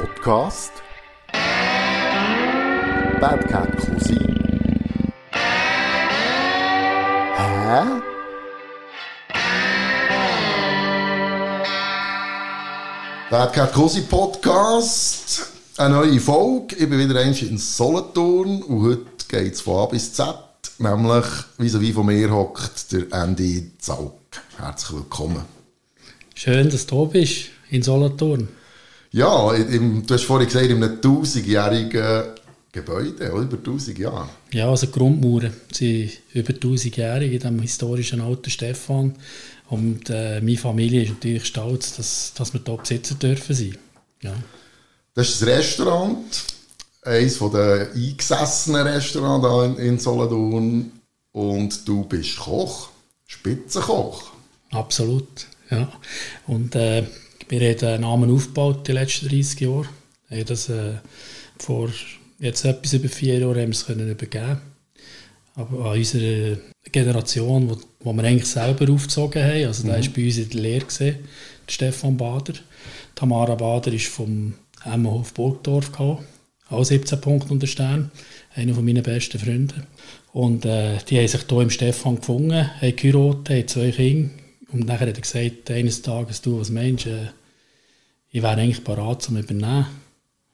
Podcast Bad Cat Cousin Hä? Bad Cat Cousin Podcast eine neue Folge. Ich bin wieder einmal in Solothurn und heute geht es von A bis Z. Nämlich, wie von mir hockt der Andy Zaug. Herzlich willkommen. Schön, dass du da bist in Solothurn. Ja, im, du hast vorhin gesagt, in einem tausendjährigen Gebäude, oder? über 1000 Jahre. Ja, also die Grundmauern sind über 1000 Jahre in diesem historischen alten Stefan. Und äh, meine Familie ist natürlich stolz, dass, dass wir hier Besitzer dürfen sein. Ja. Das ist das Restaurant, eines der eingesessenen Restaurants in, in Solothurn. Und du bist Koch, Spitzenkoch. Absolut, ja. Und äh, wir haben einen Namen aufgebaut die letzten 30 Jahre. Haben das äh, vor jetzt etwas über vier Jahren haben wir es können übergeben. Aber an unserer Generation, wo, wo wir eigentlich selber aufgezogen haben, also mhm. da war bei uns in der Lehre, gesehen, der Stefan Bader. Tamara Bader ist vom Emmenhof Burgdorf gehabt, auch 17 Punkte unter Stern, einer von meinen besten Freunden. Und äh, die haben sich hier im Stefan gefunden, haben geheiratet, haben zwei Kinder. Und nachher hat er gesagt, eines Tages, du als Mensch, äh, ich wäre eigentlich bereit zum Übernehmen.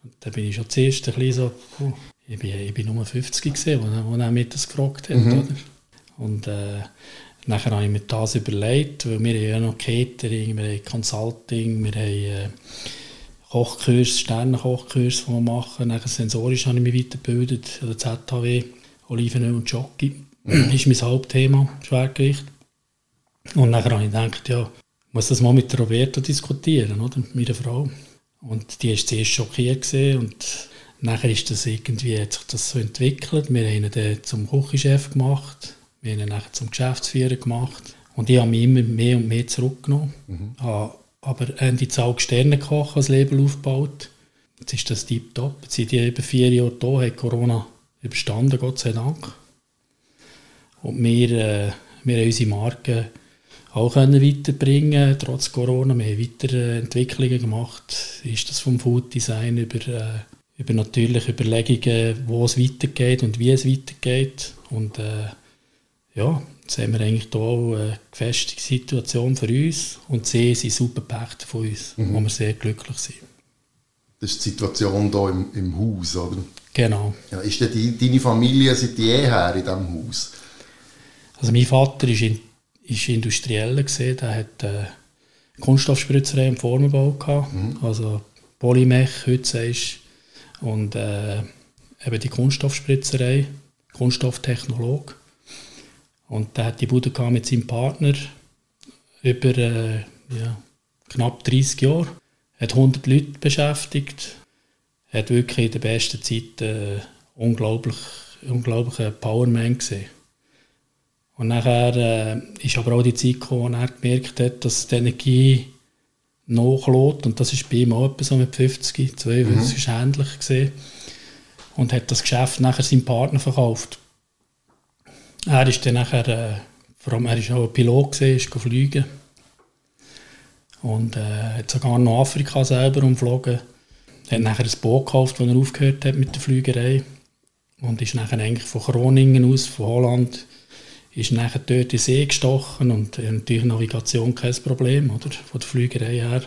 Und dann bin ich schon zuerst ein bisschen so, puh, ich bin, ich bin nur 50 gesehen, als er mich das gefragt hat. Mhm. Oder? Und äh, nachher habe ich mir das überlegt, weil wir haben ja noch Catering, wir haben Consulting, wir haben äh, Kochkurs, Sternenkochkurs, die wir machen. Nachher sensorisch habe ich mich weitergebildet, an der ZHW, Olivenöl und Jockey. Mhm. ist mein Hauptthema, Schwergewicht. Und nachher habe ich gedacht, ja, muss das mal mit Roberto diskutieren, oder? Mit meiner Frau. Und die war zuerst schockiert gesehen und nachher ist das irgendwie, hat sich das so entwickelt. Wir haben ihn dann zum Küchenchef gemacht, wir haben ihn nachher zum Geschäftsführer gemacht und ich habe mich immer mehr und mehr zurückgenommen. Mhm. aber die Zahl Sternekoch als Label aufgebaut. Jetzt ist das tiptop. Jetzt sind die über vier Jahre da, hat Corona überstanden, Gott sei Dank. Und wir, äh, wir haben unsere Marke auch können weiterbringen trotz Corona. Wir haben weitere Entwicklungen gemacht. Ist das vom Food Design über, äh, über natürliche Überlegungen, wo es weitergeht und wie es weitergeht. Und äh, ja, jetzt haben wir eigentlich hier auch eine gefestigte Situation für uns und sie sind super Pächter von uns, mhm. wo wir sehr glücklich sind. Das ist die Situation hier im, im Haus, oder? Genau. Ja, ist denn die, deine Familie seit jeher in diesem Haus? Also mein Vater ist in ist Industrieller gesehen, der hat äh, Kunststoffspritzerei im Formenbau gehabt, mhm. also Polymech, heute sagst und äh, eben die Kunststoffspritzerei, Kunststofftechnolog. Und der hat die Bude mit seinem Partner über äh, ja, knapp 30 Jahre, hat 100 Leute beschäftigt, hat wirklich in der besten Zeit äh, unglaublich, unglaublichen Powerman gesehen. Und nachher äh, ist aber auch die Zeit gekommen, wo er gemerkt hat, dass die Energie nachlässt. Und das ist bei ihm auch etwa so mit 50, 2, mhm. das ist ähnlich gesehen. Und hat das Geschäft nachher seinem Partner verkauft. Er ist dann nachher, äh, vor allem er ist auch ein Pilot gesehen, ist fliegen. Und äh, hat sogar noch Afrika selber umflogen. Hat nachher ein Boot gekauft, als er aufgehört hat mit der Flügerei. Und ist nachher eigentlich von Groningen aus, von Holland, ist nachher dort in den See gestochen und natürlich Navigation kein Problem, oder, von der Flügerei her.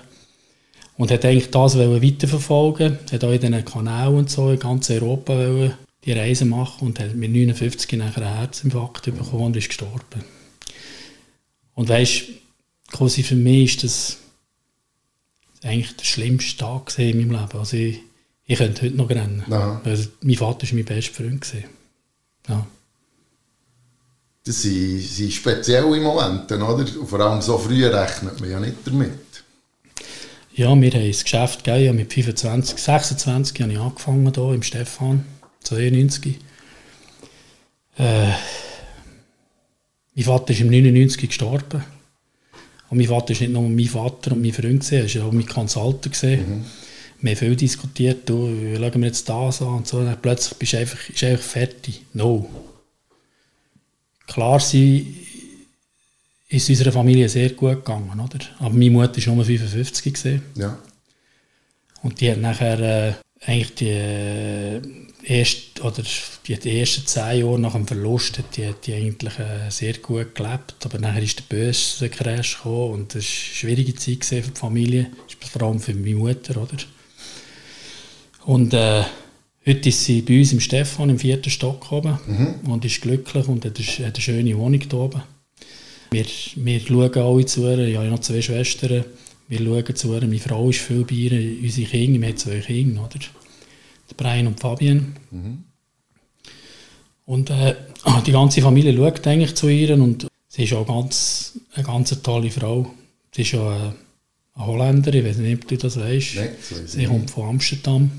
Und hat eigentlich das weiterverfolgen hat auch in den Kanälen und so in ganz Europa die Reise machen und hat mit 59 nachher einen Herzinfarkt bekommen und ist gestorben. Und weißt, quasi für mich ist das eigentlich der schlimmste Tag in meinem Leben. Also ich, ich könnte heute noch rennen. Also mein Vater war mein bester Freund. Ja das sind, sind spezielle Momente, oder? Und vor allem so früh rechnet man ja nicht damit. Ja, wir haben das Geschäft gegeben. Mit 25, 26 habe ich angefangen hier im Stefan, 92. Äh, mein Vater ist im 99 gestorben. Und mein Vater ist nicht nur mein Vater und mein Freund, er war auch mein Consultant. Mhm. Wir haben viel diskutiert, du, schauen wir jetzt das an und so. Und plötzlich bist du einfach, ist einfach fertig. No klar sie ist unserer Familie sehr gut gegangen, oder? Aber meine Mutter war nur 55 gesehen. Ja. Und die hat nachher äh, eigentlich die, äh, erst, oder die, die ersten zehn Jahre nach dem Verlust hat die, die eigentlich äh, sehr gut gelebt. Aber nachher ist der böse Crash gekommen und das war eine schwierige Zeit für die Familie, vor allem für meine Mutter. Oder? Und äh, heute ist sie bei uns im Stefan im vierten Stock oben mhm. und ist glücklich und hat eine schöne Wohnung hier oben. Wir, wir schauen alle zu ihr. Ich habe noch zwei Schwestern. Wir schauen zu ihr. Meine Frau ist viel bei ihr. Unsere Kinder, wir haben zwei Kinder, oder? Der Brian und Fabian. Mhm. Und äh, die ganze Familie schaut eigentlich zu ihr und sie ist auch ganz, eine ganz tolle Frau. Sie ist ja eine, eine Holländerin, ich weiß nicht, ob du das weißt. Das sie kommt von Amsterdam.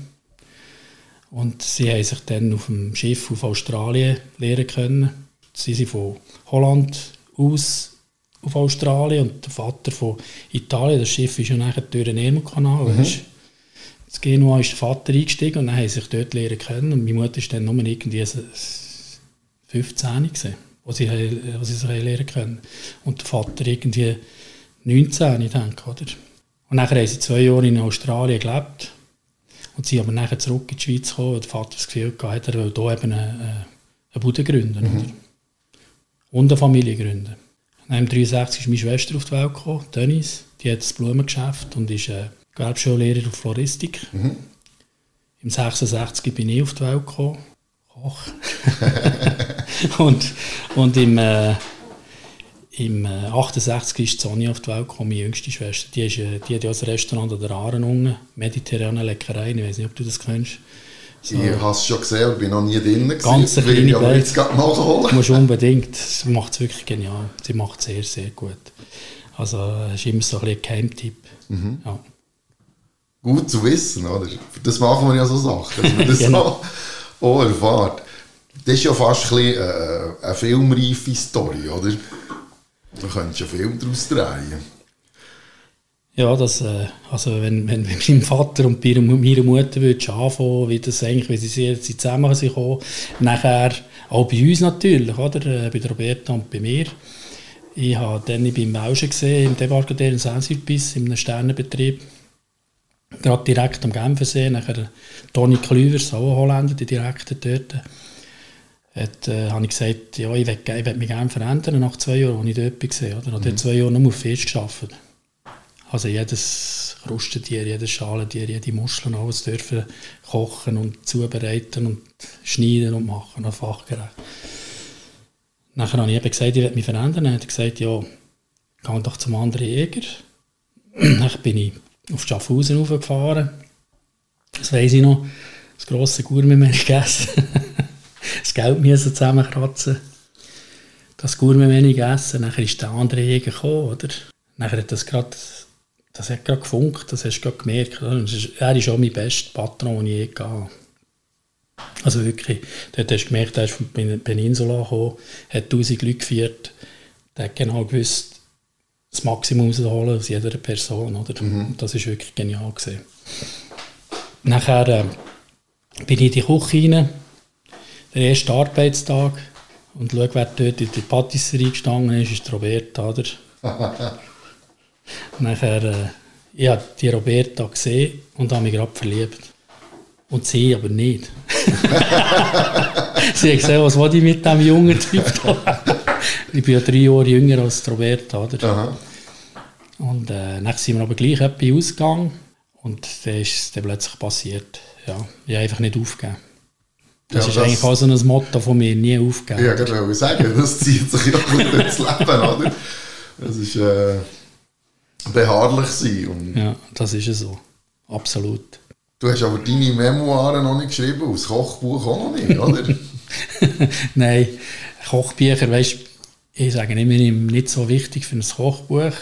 Und sie haben sich dann auf dem Schiff auf Australien lernen können. Sie sind von Holland aus auf Australien und der Vater von Italien. Das Schiff ist ja nachher durch den Ärmelkanal. Mhm. Das Genua ist der Vater eingestiegen und dann haben sie sich dort lernen können. Und meine Mutter war dann nur irgendwie 15 gewesen, wo sie, wo sie sich lernen können. Und der Vater irgendwie 19, ich denke, oder? Und nachher haben sie zwei Jahre in Australien gelebt. Und sie aber nachher zurück in die Schweiz gekommen und der Vater das Gefühl gehabt, er will hier eben eine, eine Bude gründen. Mhm. Oder? Und eine Familie gründen. Dann 1963 ist meine Schwester auf die Welt gekommen, Dennis. Die hat ein Blumengeschäft und ist äh, Gewerbschullehrer auf Floristik. Mhm. Im 66 bin ich auf die Welt gekommen. Koch. und, und im, äh, im äh, 68 ist Sonja auf die Welt gekommen, meine jüngste Schwester. Die, ist, äh, die hat ja das Restaurant an der Aaren unten, mediterrane Leckerei, ich weiß nicht, ob du das kennst. So. Ich habe es schon gesehen, aber bin noch nie drin. Ganz eine kleine aber jetzt nachholen. Du musst unbedingt. Sie macht es wirklich genial. Sie macht es sehr, sehr gut. Also es ist immer so ein, ein Geheimtipp. Mhm. Ja. Gut zu wissen, oder? Das machen wir ja so Sachen, dass man das genau. so auch erfahrt. Das ist ja fast ein bisschen, äh, eine filmreife Story, oder? Da könntest du einen Film daraus drehen. Ja, das, äh, also wenn, wenn, wenn meinem Vater und bei meiner Mutter würdest anfangen, wie das eigentlich, wie sie jetzt zusammen sind nachher auch bei uns natürlich, oder? Äh, bei Roberta und bei mir. Ich habe dann beim Mauschen gesehen, im Debarcadère in Saint-Sulpice, in einem Sternenbetrieb, gerade direkt am Genfersee, nachher Toni Klüvers, auch ein Holländer, der Direktor dort, hat, äh, habe ich gesagt, ja, ich will, mich gerne verändern nach zwei Jahren, als ich dort war. Oder? Und mhm. zwei Jahre nur auf Fisch gearbeitet. Also jedes Krustentier, jedes Schalentier, jede Muschel, alles dürfen kochen und zubereiten und schneiden und machen, auf fachgerecht. Nachher habe ich eben gesagt, ich will mich verändern. Dann hat er gesagt, ja, geh doch zum anderen Jäger. Dann bin ich auf Schaffhausen hochgefahren. Das weiss ich noch. Das grosse Gourmet gegessen. das Geld müssen zusammenkratzen. Das Gourmet gegessen. Dann ist der andere Jäger gekommen, oder? Nachher hat das gerade das hat gerade gefunkt, das hast du gerade gemerkt. Er ist auch mein bester Patron, den ich je hatte. Also wirklich, dort hast du gemerkt, er ist von Peninsula gekommen, hat 1000 Leute geführt, der hat genau gewusst, das Maximum rausholen aus jeder Person. Oder? Mhm. Das war wirklich genial. Gewesen. Nachher äh, bin ich in die Küche rein, der erste Arbeitstag, und schaue, wer dort in die Patisserie gestanden ist, ist Roberta. Oder? Nachher, äh, ich habe die Roberta gesehen und habe mich gerade verliebt. Und sie aber nicht. sie hat gesehen, was wollte ich mit diesem jungen Typ da? ich bin ja drei Jahre jünger als Roberta, oder? Aha. Und äh, dann sind wir aber gleich etwas ausgegangen und dann ist es dann plötzlich passiert. Ja, ich habe einfach nicht aufgegeben. Das ja, ist das eigentlich auch so ein Motto von mir, nie aufgeben. Ja, ich wollte sagen, das zieht sich ja gut ins Leben, oder? Das ist... Äh beharrlich sein. Und ja, das ist es so. Absolut. Du hast aber deine Memoiren noch nicht geschrieben, das Kochbuch auch noch nicht, oder? Nein, Kochbücher, weißt ich sage immer nicht so wichtig für ein Kochbuch,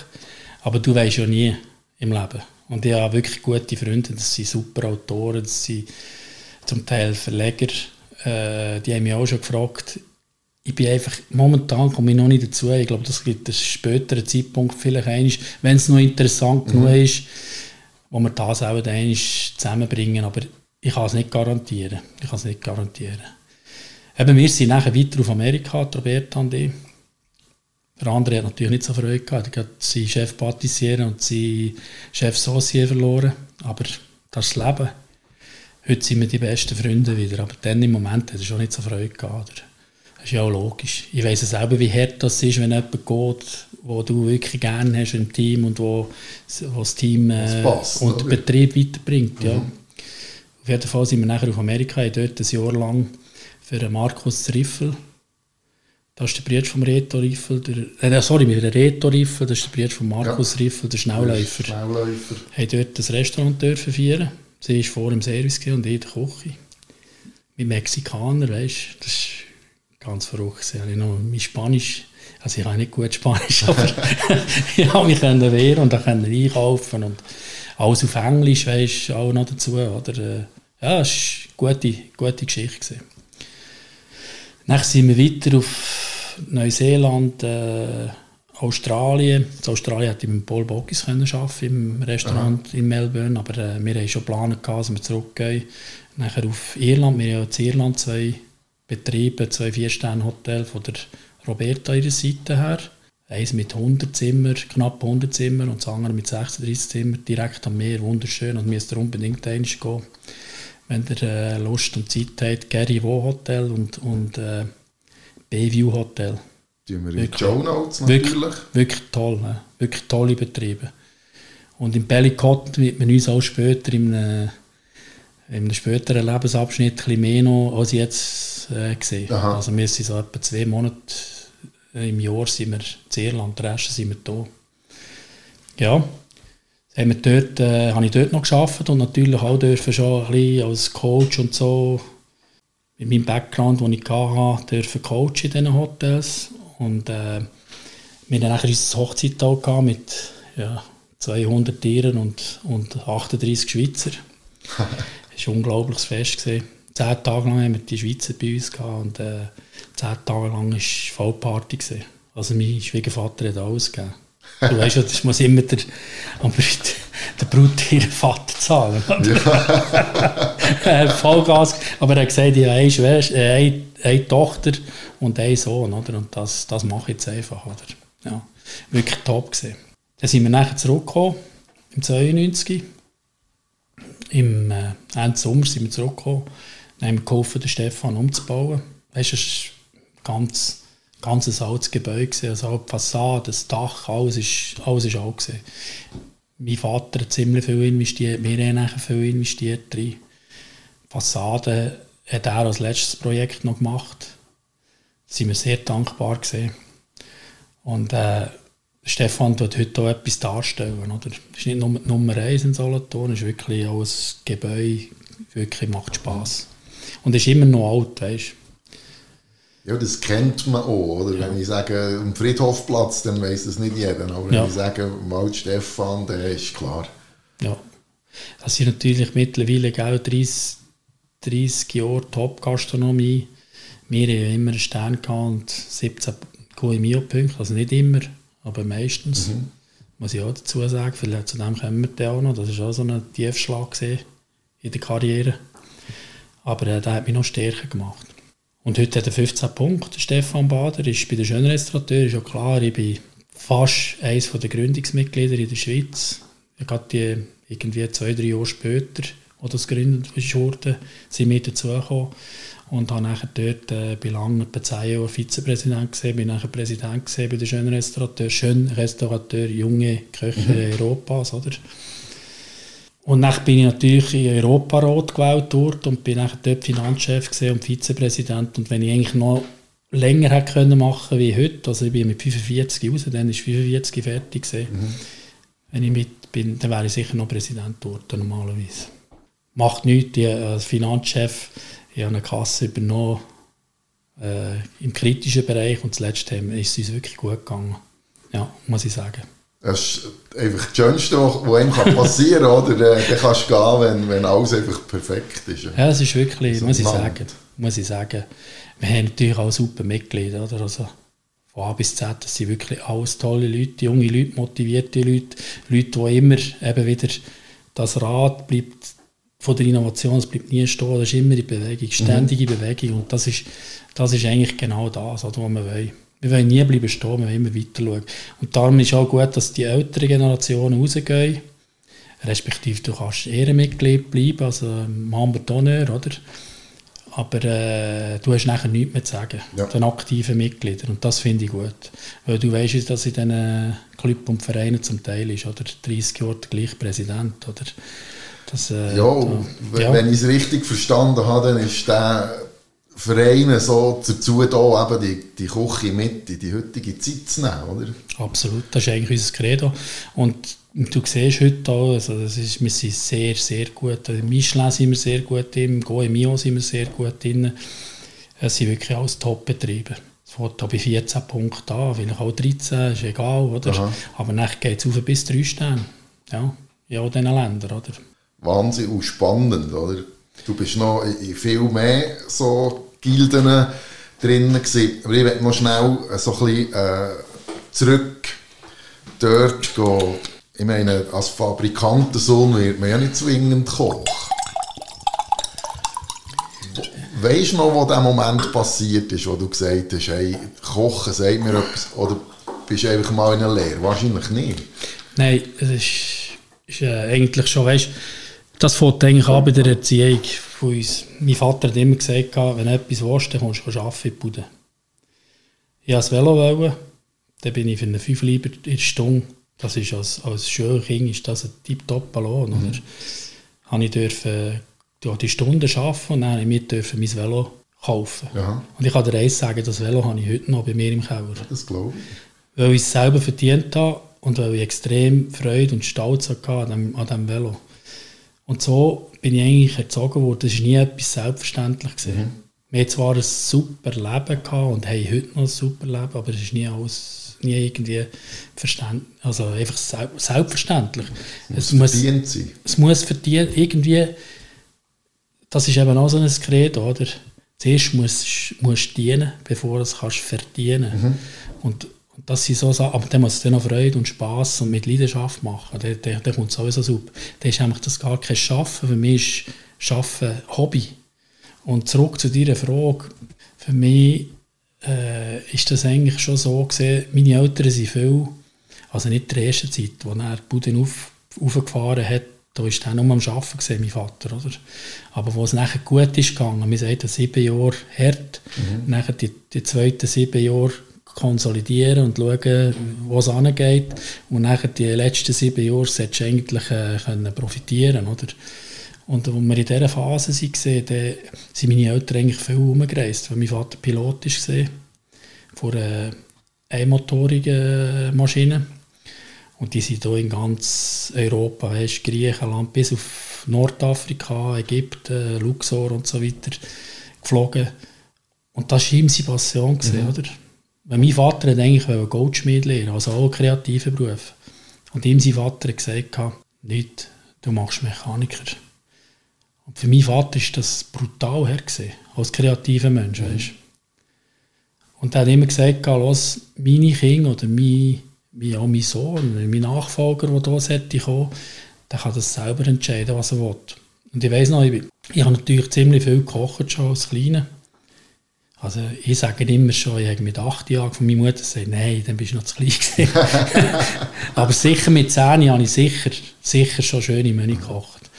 aber du weißt ja nie im Leben. Und ich habe wirklich gute Freunde, das sind super Autoren, das sind zum Teil Verleger, äh, die haben mich auch schon gefragt, ich bin einfach, momentan komme ich noch nicht dazu. Ich glaube, das gibt einen späteren Zeitpunkt vielleicht einmal, wenn es noch interessant mhm. genug ist, wo wir das auch einmal zusammenbringen. Aber ich kann es nicht garantieren. Ich kann es nicht garantieren. Eben, wir sind nachher weiter auf Amerika, Roberta und ich. Der andere hat natürlich nicht so Freude gehabt. Er hat seinen Chef Patissier und seinen Chef Saucier verloren. Aber das ist das Leben. Heute sind wir die besten Freunde wieder, aber dann im Moment hat es schon nicht so Freude gehabt. Oder? Das ist ja auch logisch. Ich weiss selber, wie hart das ist, wenn jemand geht, wo du wirklich gerne hast im Team und wo, wo das Team äh, passt, und den Betrieb weiterbringt. Ja. Mhm. Auf jeden Fall sind wir nachher auf Amerika, ich dort ein Jahr lang für Markus Riffel. Das ist der Bruder vom Reto Riffel. Der, äh, sorry, mit der Reto Riffel, das ist der Bruder von Markus ja. Riffel, der Schnellläufer. Schnellläufer. Haben dort das Restaurant dürfen feiern. Sie war vor dem Service und ich der Küche. Mit Mexikanern, weißt das ist ganz verrückt. Ich habe noch mein Spanisch, also ich habe nicht gut Spanisch, aber ich habe mich wehren und dann einkaufen und alles auf Englisch, weißt auch noch dazu. Oder, äh, ja, es war eine gute, gute Geschichte. Gewesen. Dann sind wir weiter auf Neuseeland, äh, Australien. In Australien hätte ich mit Paul Bockis arbeiten im Restaurant Aha. in Melbourne, aber äh, wir haben schon geplant, dass wir zurückgehen. Nachher auf Irland, wir haben ja in Irland zwei Betriebe, zwei Vier-Sterne-Hotels von der Roberta ihrer Seite her. Eins mit 100 Zimmer, knapp 100 Zimmer und das andere mit 36 Zimmer, direkt am Meer, wunderschön und müsst ihr unbedingt eins gehen, wenn ihr äh, Lust und Zeit habt. Gary Wo Hotel und, und äh, Bayview Hotel. Die wir in die Show Notes natürlich. Wirklich, wirklich toll, ne? wirklich tolle Betriebe. Und im Bellicott wird man uns auch später in einem, in einem späteren Lebensabschnitt ein mehr noch als jetzt äh, gesehen. Aha. Also wir sind so etwa zwei Monate im Jahr sind wir in Irland, der Rest sind wir da. Ja, haben wir dort, äh, habe ich dort noch geschafft und natürlich auch dürfen schon ein bisschen als Coach und so mit meinem Background, den ich hatte, dürfen coachen in diesen Hotels und äh, wir hatten dann unser Hochzeittag mit ja, 200 Tieren und, und 38 Schweizer. das war ein unglaubliches Fest. Gewesen. Zehn Tage lang haben wir die Schweizer bei uns gehabt und äh, zehn Tage lang war Vollparty. Gewesen. Also mein Schwiegervater hat alles gegeben. Du weißt ja, das muss immer der, aber der Brut ihren Vater zahlen. Ja. Vollgas. Aber er hat gesagt, ich habe eine, Schwester, äh, eine, eine Tochter und einen Sohn. Oder? Und das, das mache ich jetzt einfach. Oder? Ja, wirklich top gesehen. Dann sind wir nachher zurückgekommen, im 92. Im äh, Ende Sommer sind wir zurückgekommen. Dann haben wir geholfen, den Stefan umzubauen. Weißt du, es war ganz ganzes altes Gebäude also die Fassade, das Dach, alles ist, alles ist alt gewesen. Mein Vater hat ziemlich viel investiert, wir haben nachher viel investiert drin. Die Fassade hat er als letztes Projekt noch gemacht. Da sind wir sehr dankbar gewesen. Und äh, Stefan tut heute auch etwas darstellen. Oder? Das ist nicht nur die Nummer 1 in Solothurn, es ist wirklich auch ein Gebäude, wirklich macht Spass. Und es ist immer noch alt, weißt ja, das kennt man auch, oder? Wenn ich sage, am Friedhofplatz, dann weiß das nicht jeder. Aber wenn ja. ich sage, Wald Stefan, dann ist klar. Ja. Das sind natürlich mittlerweile gell, 30, 30 Jahre Top-Gastronomie. Wir haben immer einen Stern und 17 QMIO-Punkte, also nicht immer, aber meistens. Mhm. Muss ich auch dazu sagen, vielleicht zu dem kommen wir auch noch. Das war auch so ein Tiefschlag in der Karriere. Aber äh, der hat mich noch stärker gemacht. Und heute hat er 15 Punkte, Stefan Bader, ist bei den Schönrestaurateuren, ist ja klar, ich bin fast eines der Gründungsmitglieder in der Schweiz. Ich hatte die irgendwie zwei, drei Jahre später, als das gegründet wurde, sind wir dazugekommen und habe nachher dort äh, bei lange etwa zehn Jahren Vizepräsident gesehen, bin nachher Präsident gesehen bei den Schönrestaurateuren, Schönrestaurateur, junge Köche mhm. Europas, oder? Und dann bin ich natürlich in Europarat gewählt worden und bin dann dort Finanzchef und Vizepräsident. Und wenn ich eigentlich noch länger hätte können machen wie heute, also ich bin mit 45 raus, dann ist 45 fertig gewesen. Mhm. Wenn ich mit bin, dann wäre ich sicher noch Präsident geworden, normalerweise. Macht nichts, ich als Finanzchef, ich habe eine Kasse übernommen, äh, im kritischen Bereich und zuletzt ist es uns wirklich gut gegangen. Ja, muss ich sagen. Das ist einfach das Schönste, was einem passieren kann, oder? Dann kannst du gehen, wenn, wenn alles einfach perfekt ist. Ja, das ist wirklich, so muss, ich sagen, muss ich sagen, wir haben natürlich auch super Mitglieder, oder? Also von A bis Z, das sind wirklich alles tolle Leute, junge Leute, motivierte Leute, Leute, die immer eben wieder das Rad bleibt von der Innovation, es bleibt nie stehen, das ist immer in Bewegung, ständige mhm. Bewegung und das ist, das ist eigentlich genau das, was wir wollen. Wir wollen nie bleiben stehen, wir wollen immer weiter schauen. Und darum ist auch gut, dass die älteren Generationen rausgehen, respektive du kannst Ehrenmitglied bleiben, also Membre d'honneur, oder? Aber äh, du hast nachher nichts mehr zu sagen, ja. den aktiven Mitgliedern. Und das finde ich gut. Weil du weißt, dass in diesen Club und Vereinen zum Teil ist, oder 30 Jahre der gleiche Präsident, oder? Das, äh, ja, da, ja, wenn ich es richtig verstanden habe, dann ist der Verein so dazu da, eben die, die Küche mit in die heutige Zeit zu nehmen, oder? Absolut, das ist eigentlich unser Credo. Und du siehst heute auch, also das ist, wir sind sehr, sehr gut. Im Michelin sind wir sehr gut drin, im Goemio sind wir sehr gut drin. Es sind wirklich alles Top-Betriebe. Es fängt bei 14 Punkten an, vielleicht auch 13, ist egal, oder? Aha. Aber dann geht es auf bis 3 Sterne. Ja, in all diesen Ländern, oder? Wahnsinn und spannend, oder? Du bist noch in viel mehr so Gilden drin gewesen. Aber ich möchte noch schnell so ein bisschen äh, zurück dort gehen. Ich meine, als Fabrikantensohn wird man ja nicht zwingend Koch. Weißt du noch, wo der Moment passiert ist, wo du gesagt hast, hey, Kochen sagt mir etwas, oder bist du einfach mal in einer Lehre? Wahrscheinlich nicht. Nein, es ist, ist äh, eigentlich schon, weißt das fängt eigentlich an bei der Erziehung von uns. Mein Vater hat immer gesagt, wenn du etwas willst, dann kommst du arbeiten in die Bude. Ich wollte das Velo, wollen, dann bin ich für eine 5 Lieber in der Stunde. Das ist als, als Schulkind ist das ein tiptop Ballon. Mhm. Oder? ich durfte ja, die Stunden arbeiten und dann durfte ich mein Velo kaufen. Ja. Und ich kann dir eins sagen, das Velo habe ich heute noch bei mir im Keller. Das glaube ich. Weil ich es selber verdient habe und weil ich extrem Freude und Stolz hatte an diesem, an diesem Velo. Und so bin ich eigentlich erzogen worden. Das war nie etwas selbstverständlich. Mhm. Wir hatten zwar ein super Leben gehabt und haben heute noch ein super Leben, aber es ist nie alles nie irgendwie verständlich, also einfach selbstverständlich. Es muss verdient sein. Es muss verdient, irgendwie, das ist eben auch so ein Credo, oder? Zuerst musst du dienen, bevor du es kannst verdienen. Mhm. Und das sind so Sachen, aber dann muss es dann noch Freude und Spass und mit Leidenschaft machen. Dann, dann, dann kommt es sowieso super. Dann ist eigentlich das gar kein Schaffen. Für mich ist Schaffen Hobby. Und zurück zu deiner Frage. Für mich äh, ist das eigentlich schon so gesehen, meine Eltern sind viel, also nicht in der ersten Zeit, wo er die Bude auf, aufgefahren hat, da war er nur am Arbeiten, gesehen, mein Vater. Oder? Aber wo es nachher gut ist gegangen, wir sagen sieben Jahre hart, mhm. nachher die, die zweiten sieben Jahre konsolidieren und schauen, wo es angeht. Und nachher die letzten sieben Jahre solltest du eigentlich äh, können profitieren oder? Und als wir in dieser Phase waren, dann sind meine Eltern eigentlich viel herumgereist, weil mein Vater Pilot war von einer einmotorigen Maschine. Und die sind hier in ganz Europa, weißt, Griechenland bis auf Nordafrika, Ägypten, Luxor und so weiter geflogen. Und das war ihm seine Passion, mhm. oder? Mein Vater hat eigentlich Goldschmied lernen, also auch einen kreativen Beruf. Und ihm sein Vater hat gesagt, nicht, du machst Mechaniker. Und für meinen Vater ist das brutal hergesehen, als kreativer Mensch. Mhm. Weißt. Und er hat immer gesagt, los, meine Kinder oder mein, mein, mein Sohn, mein Nachfolger, der hier sollte kommen, der kann das selber entscheiden, was er will. Und ich weiss noch, ich, ich habe natürlich ziemlich viel gekocht schon als Kleiner. Also ich sage immer schon, ich habe mit acht Jahren von meiner Mutter gesagt, nein, dann bist du noch zu klein Aber sicher mit zehn habe ich sicher, sicher schon schöne Menü gekocht.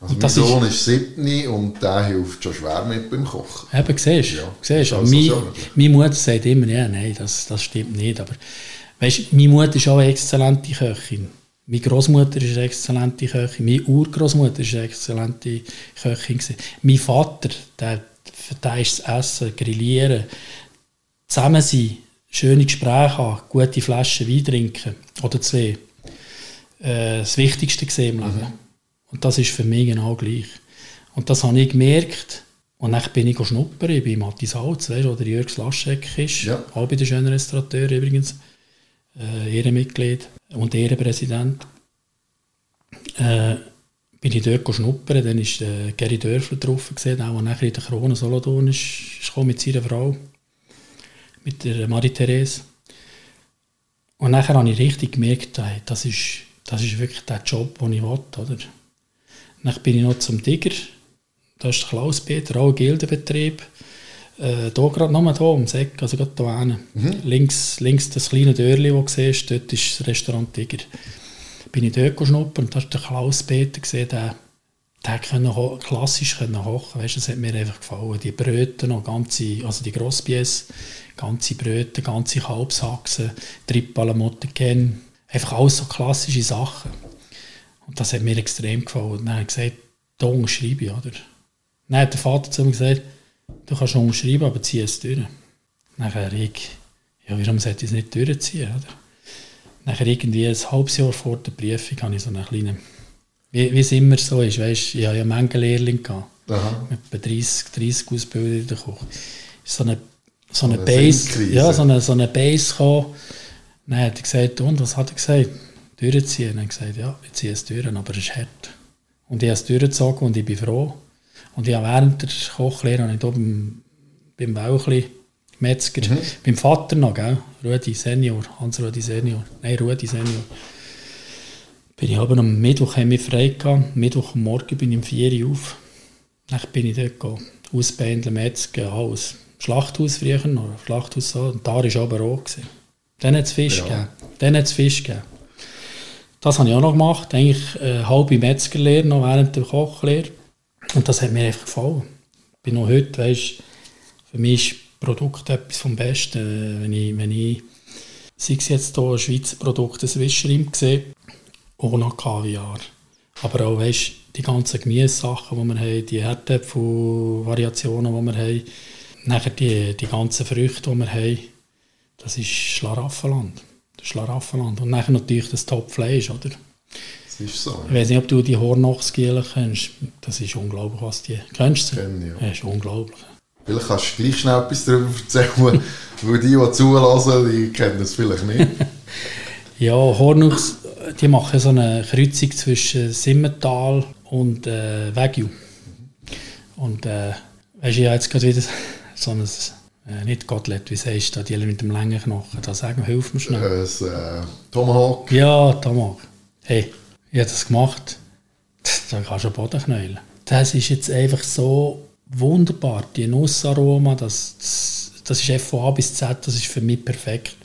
Also und mein Sohn ist, siebni und der hilft schon schwer mit beim Kochen. Eben, siehst du. Ja, siehst also meine, meine Mutter sagt immer, ja, nein, das, das stimmt nicht. Aber weißt, meine Mutter ist auch eine exzellente Köchin. Meine Großmutter ist eine exzellente Köchin. Meine Urgroßmutter ist eine exzellente Köchin. Mein Vater, der verteiltes Essen, Grillieren, zusammen sein, schöne Gespräche haben, gute Flaschen Wein trinken oder zwei. Äh, das Wichtigste gesehen im Leben. Mhm. Und das ist für mich genau gleich. Und das habe ich gemerkt. Und dann bin ich schnuppern, ich bin Matthias Salz, weißt, oder Jörg Laschek ist, ja. auch bei den schönen Restaurateur übrigens, äh, Ehrenmitglied und Ehrenpräsident. Äh, bin ich dort schnuppern, dann war äh, Gary Dörfler drauf, gesehen, auch nachher in der Krone Solothurn ist, ist mit seiner Frau, mit der Marie-Therese. Und nachher habe ich richtig gemerkt, das ist, das ist wirklich der Job, den ich will. Oder? Dann bin ich noch zum Tiger, da ist Klaus-Peter, auch ein Gildenbetrieb. Äh, hier gerade nochmal hier um Eck, also gerade hier mhm. links, links das kleine Dörrli, das du siehst, dort ist das Restaurant Tiger bin ich dort schnuppern und da ist der Klaus Peter gesehen, der, der konnte klassisch können kochen, weißt, das hat mir einfach gefallen. Die Bröte noch, ganze, also die Grosspies, ganze Bröte, ganze Kalbshaxen, Trippel Mottecken, einfach alles so klassische Sachen. Und das hat mir extrem gefallen. Dann habe ich gesagt, da unterschreibe ich, oder? Dann hat der Vater zu mir gesagt, du kannst unterschreiben, aber zieh es durch. Nachher ich, ja, warum sollte ich es nicht durchziehen, oder? Nachher irgendwie ein halbes Jahr vor der Prüfung habe ich so einen kleinen, wie, wie es immer so ist, weißt, ich habe ja Menge Lehrling gehabt. Aha. Mit etwa 30, 30 Ausbildungen in der Küche. So eine, so eine, Base, ja, so eine, so eine Base gekommen. Dann hat er gesagt, und, was hat er gesagt? Durchziehen. Dann habe ich gesagt, ja, ich ziehe es durch, aber es ist hart. Und ich habe es durchgezogen und ich bin froh. Und ich habe während der Kochlehre ich beim, beim Wauchli Metzger, mhm. beim Vater noch, gell? Rudi Senior, Hans-Rudi Senior, nein, Rudi Senior. Bin ich aber am Mittwoch haben wir frei gehabt. Mittwoch am Morgen bin ich um 4 Uhr auf. Dann bin ich dort gegangen. Ausbändeln, Metzger, alles. Schlachthaus früher noch, Schlachthaus so. Und da war aber auch. Gewesen. Dann hat es Fisch ja. gegeben. Dann hat es Fisch gegeben. Das habe ich auch noch gemacht. Eigentlich eine äh, halbe Metzgerlehre noch während der Kochlehre. Und das hat mir einfach gefallen. Ich bin noch heute, weißt, für mich ist Produkt etwas vom Besten. Wenn ich, wenn ich sei es jetzt hier ein Schweizer Produkt, ein Swiss sehe, ohne Kaviar. Aber auch, weißt, die ganzen Gemüsesachen, die wir haben, die Herdöpfel-Variationen, die wir haben, nachher die, die ganzen Früchte, die wir haben, das ist Schlaraffenland. Das Schlaraffenland. Und nachher natürlich das Top-Fleisch, oder? Das ist so. Ich weiß nicht, ob du die Hornochsgiele kennst. Das ist unglaublich, was die... Kennst du sie? Kenn ja. Das ist unglaublich. Vielleicht kannst du gleich schnell etwas darüber erzählen, weil die, die zulassen, die kennen das vielleicht nicht. ja, Hornuchs, die machen so eine Kreuzung zwischen Simmental und äh, Wagyu. Und äh, weißt du, ich habe jetzt gerade wieder so ein, äh, nicht Gottlet, wie sagst du, die mit dem langen Knochen, da sagen wir, hilf mir schnell. Äh, das äh, Tomahawk. Ja, Tomahawk. Hey, ich habe das gemacht, da kannst du Boden knäulen. Das ist jetzt einfach so wunderbar. Die Nussaroma, das, das, das ist von A bis Z, das ist für mich perfekt.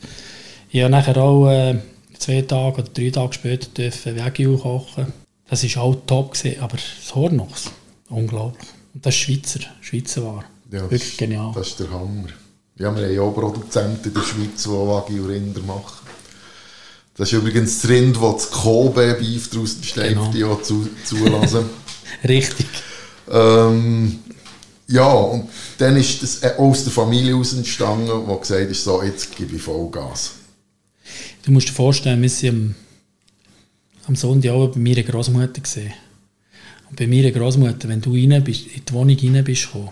Ich habe nachher auch äh, zwei Tage oder drei Tage später dürfen Wagyu kochen. Das war auch top, gewesen, aber das Hornochs, unglaublich. Und das ist Schweizer, Schweizer Ware. Ja, Wirklich genial. Das ist der Hammer. Ja, wir haben ja auch Produzenten in der Schweiz, die Wagyu Rinder machen. Das ist übrigens das Rind, das das Kobe-Beef daraus entsteht, genau. die auch zu, zulassen. Richtig. Ähm, ja, und dann ist das aus der Familie aus entstanden, wo gesagt ist, so, jetzt gebe ich Vollgas. Du musst dir vorstellen, wir sind am, am Sonntag auch bei meiner Großmutter gesehen. Und bei meiner Großmutter, wenn du rein bist, in die Wohnung rein bist gekommen,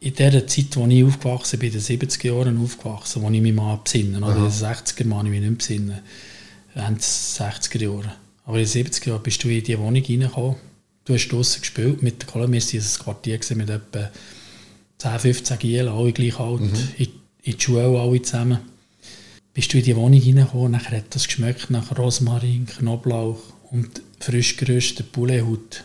in der Zeit, wo ich aufgewachsen bin, in den 70er Jahren aufgewachsen, wo ich mich mal besinne, oder in den 60er Jahren ich mich nicht besinnen, Ende 60er Jahre. Aber in den 70er Jahren bist du in die Wohnung reingekommen Du hast draußen gespielt mit Kollegen. Wir waren ein Quartier mit etwa 10, 15 Gielen, alle gleich alt, mhm. in, in die Schule alle zusammen. Bist du in die Wohnung reingekommen, nachher hat das geschmeckt nach Rosmarin, Knoblauch und frisch geröstete Poulethaut.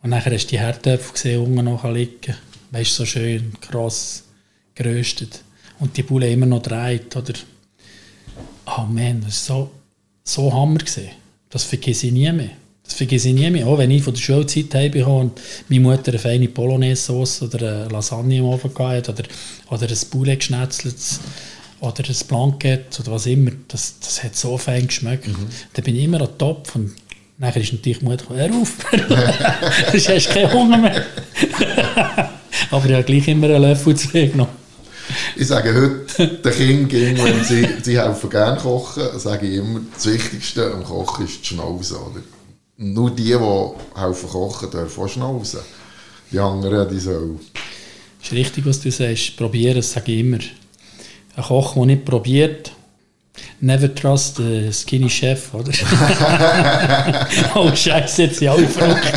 Und nachher hast du die Herdöpfel gesehen, unten noch liegen. Weißt so schön, krass geröstet. Und die Bulle immer noch dreht, oder? Oh man, das war so, so Hammer. Gewesen. Das vergesse ich nie mehr. Das vergesse ich nie mehr. Auch wenn ich von der Schulzeit heimgekommen und meine Mutter eine feine Bolognese-Sauce oder eine Lasagne im Ofen hatte oder, oder ein Poulet geschnetzeltes oder ein Blanket oder was immer, das, das hat so fein geschmeckt. Mhm. Da bin ich immer an Topf und nachher ist natürlich die Mutter hör auf, du hast keinen Hunger mehr. Aber ich habe gleich immer einen Löffel zu genommen. Ich sage heute den Kindern, wenn sie, sie helfen gerne kochen, sage ich immer, das Wichtigste am Kochen ist die Schnauze. Oder? Nur die, die helfen kochen, dürfen auch schnauzen. Die anderen, die sollen. Das ist richtig, was du sagst. Probieren, das sage ich immer. Ein Koch, der nicht probiert, never trust the skinny chef, oder? oh Scheiße, jetzt sind alle verrückt.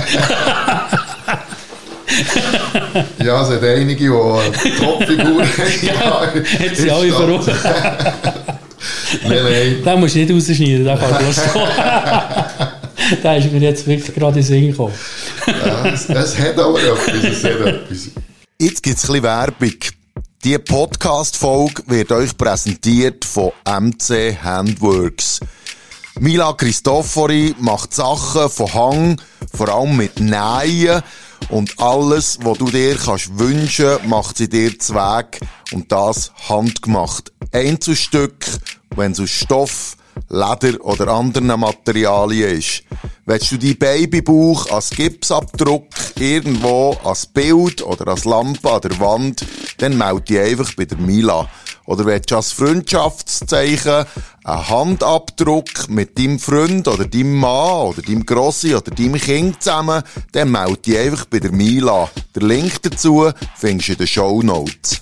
ja, es hat einige, die eine Topfigur haben. ja, jetzt sind alle verrückt. nein, nein. Den musst du nicht rausschneiden, den kann ich da ist mir jetzt wirklich gerade in den Sinn gekommen. ja, es, es, hat aber etwas, es hat etwas. Jetzt gibt es ein bisschen Werbung. Die Podcast-Folge wird euch präsentiert von MC Handworks. Mila Cristofori macht Sachen von Hang, vor allem mit Nähen. Und alles, was du dir kannst wünschen, macht sie dir zu Weg. Und das handgemacht. Einzelstück, wenn es aus Stoff, Leder oder anderen Materialien ist. Willst du dein Babybauch als Gipsabdruck irgendwo als Bild oder als Lampe an der Wand, dann melde dich einfach bei der Mila. Oder willst du als Freundschaftszeichen einen Handabdruck mit deinem Freund oder deinem Mann oder deinem Grossi oder deinem Kind zusammen, dann melde dich einfach bei der Mila. Der Link dazu findest du in den Show Notes.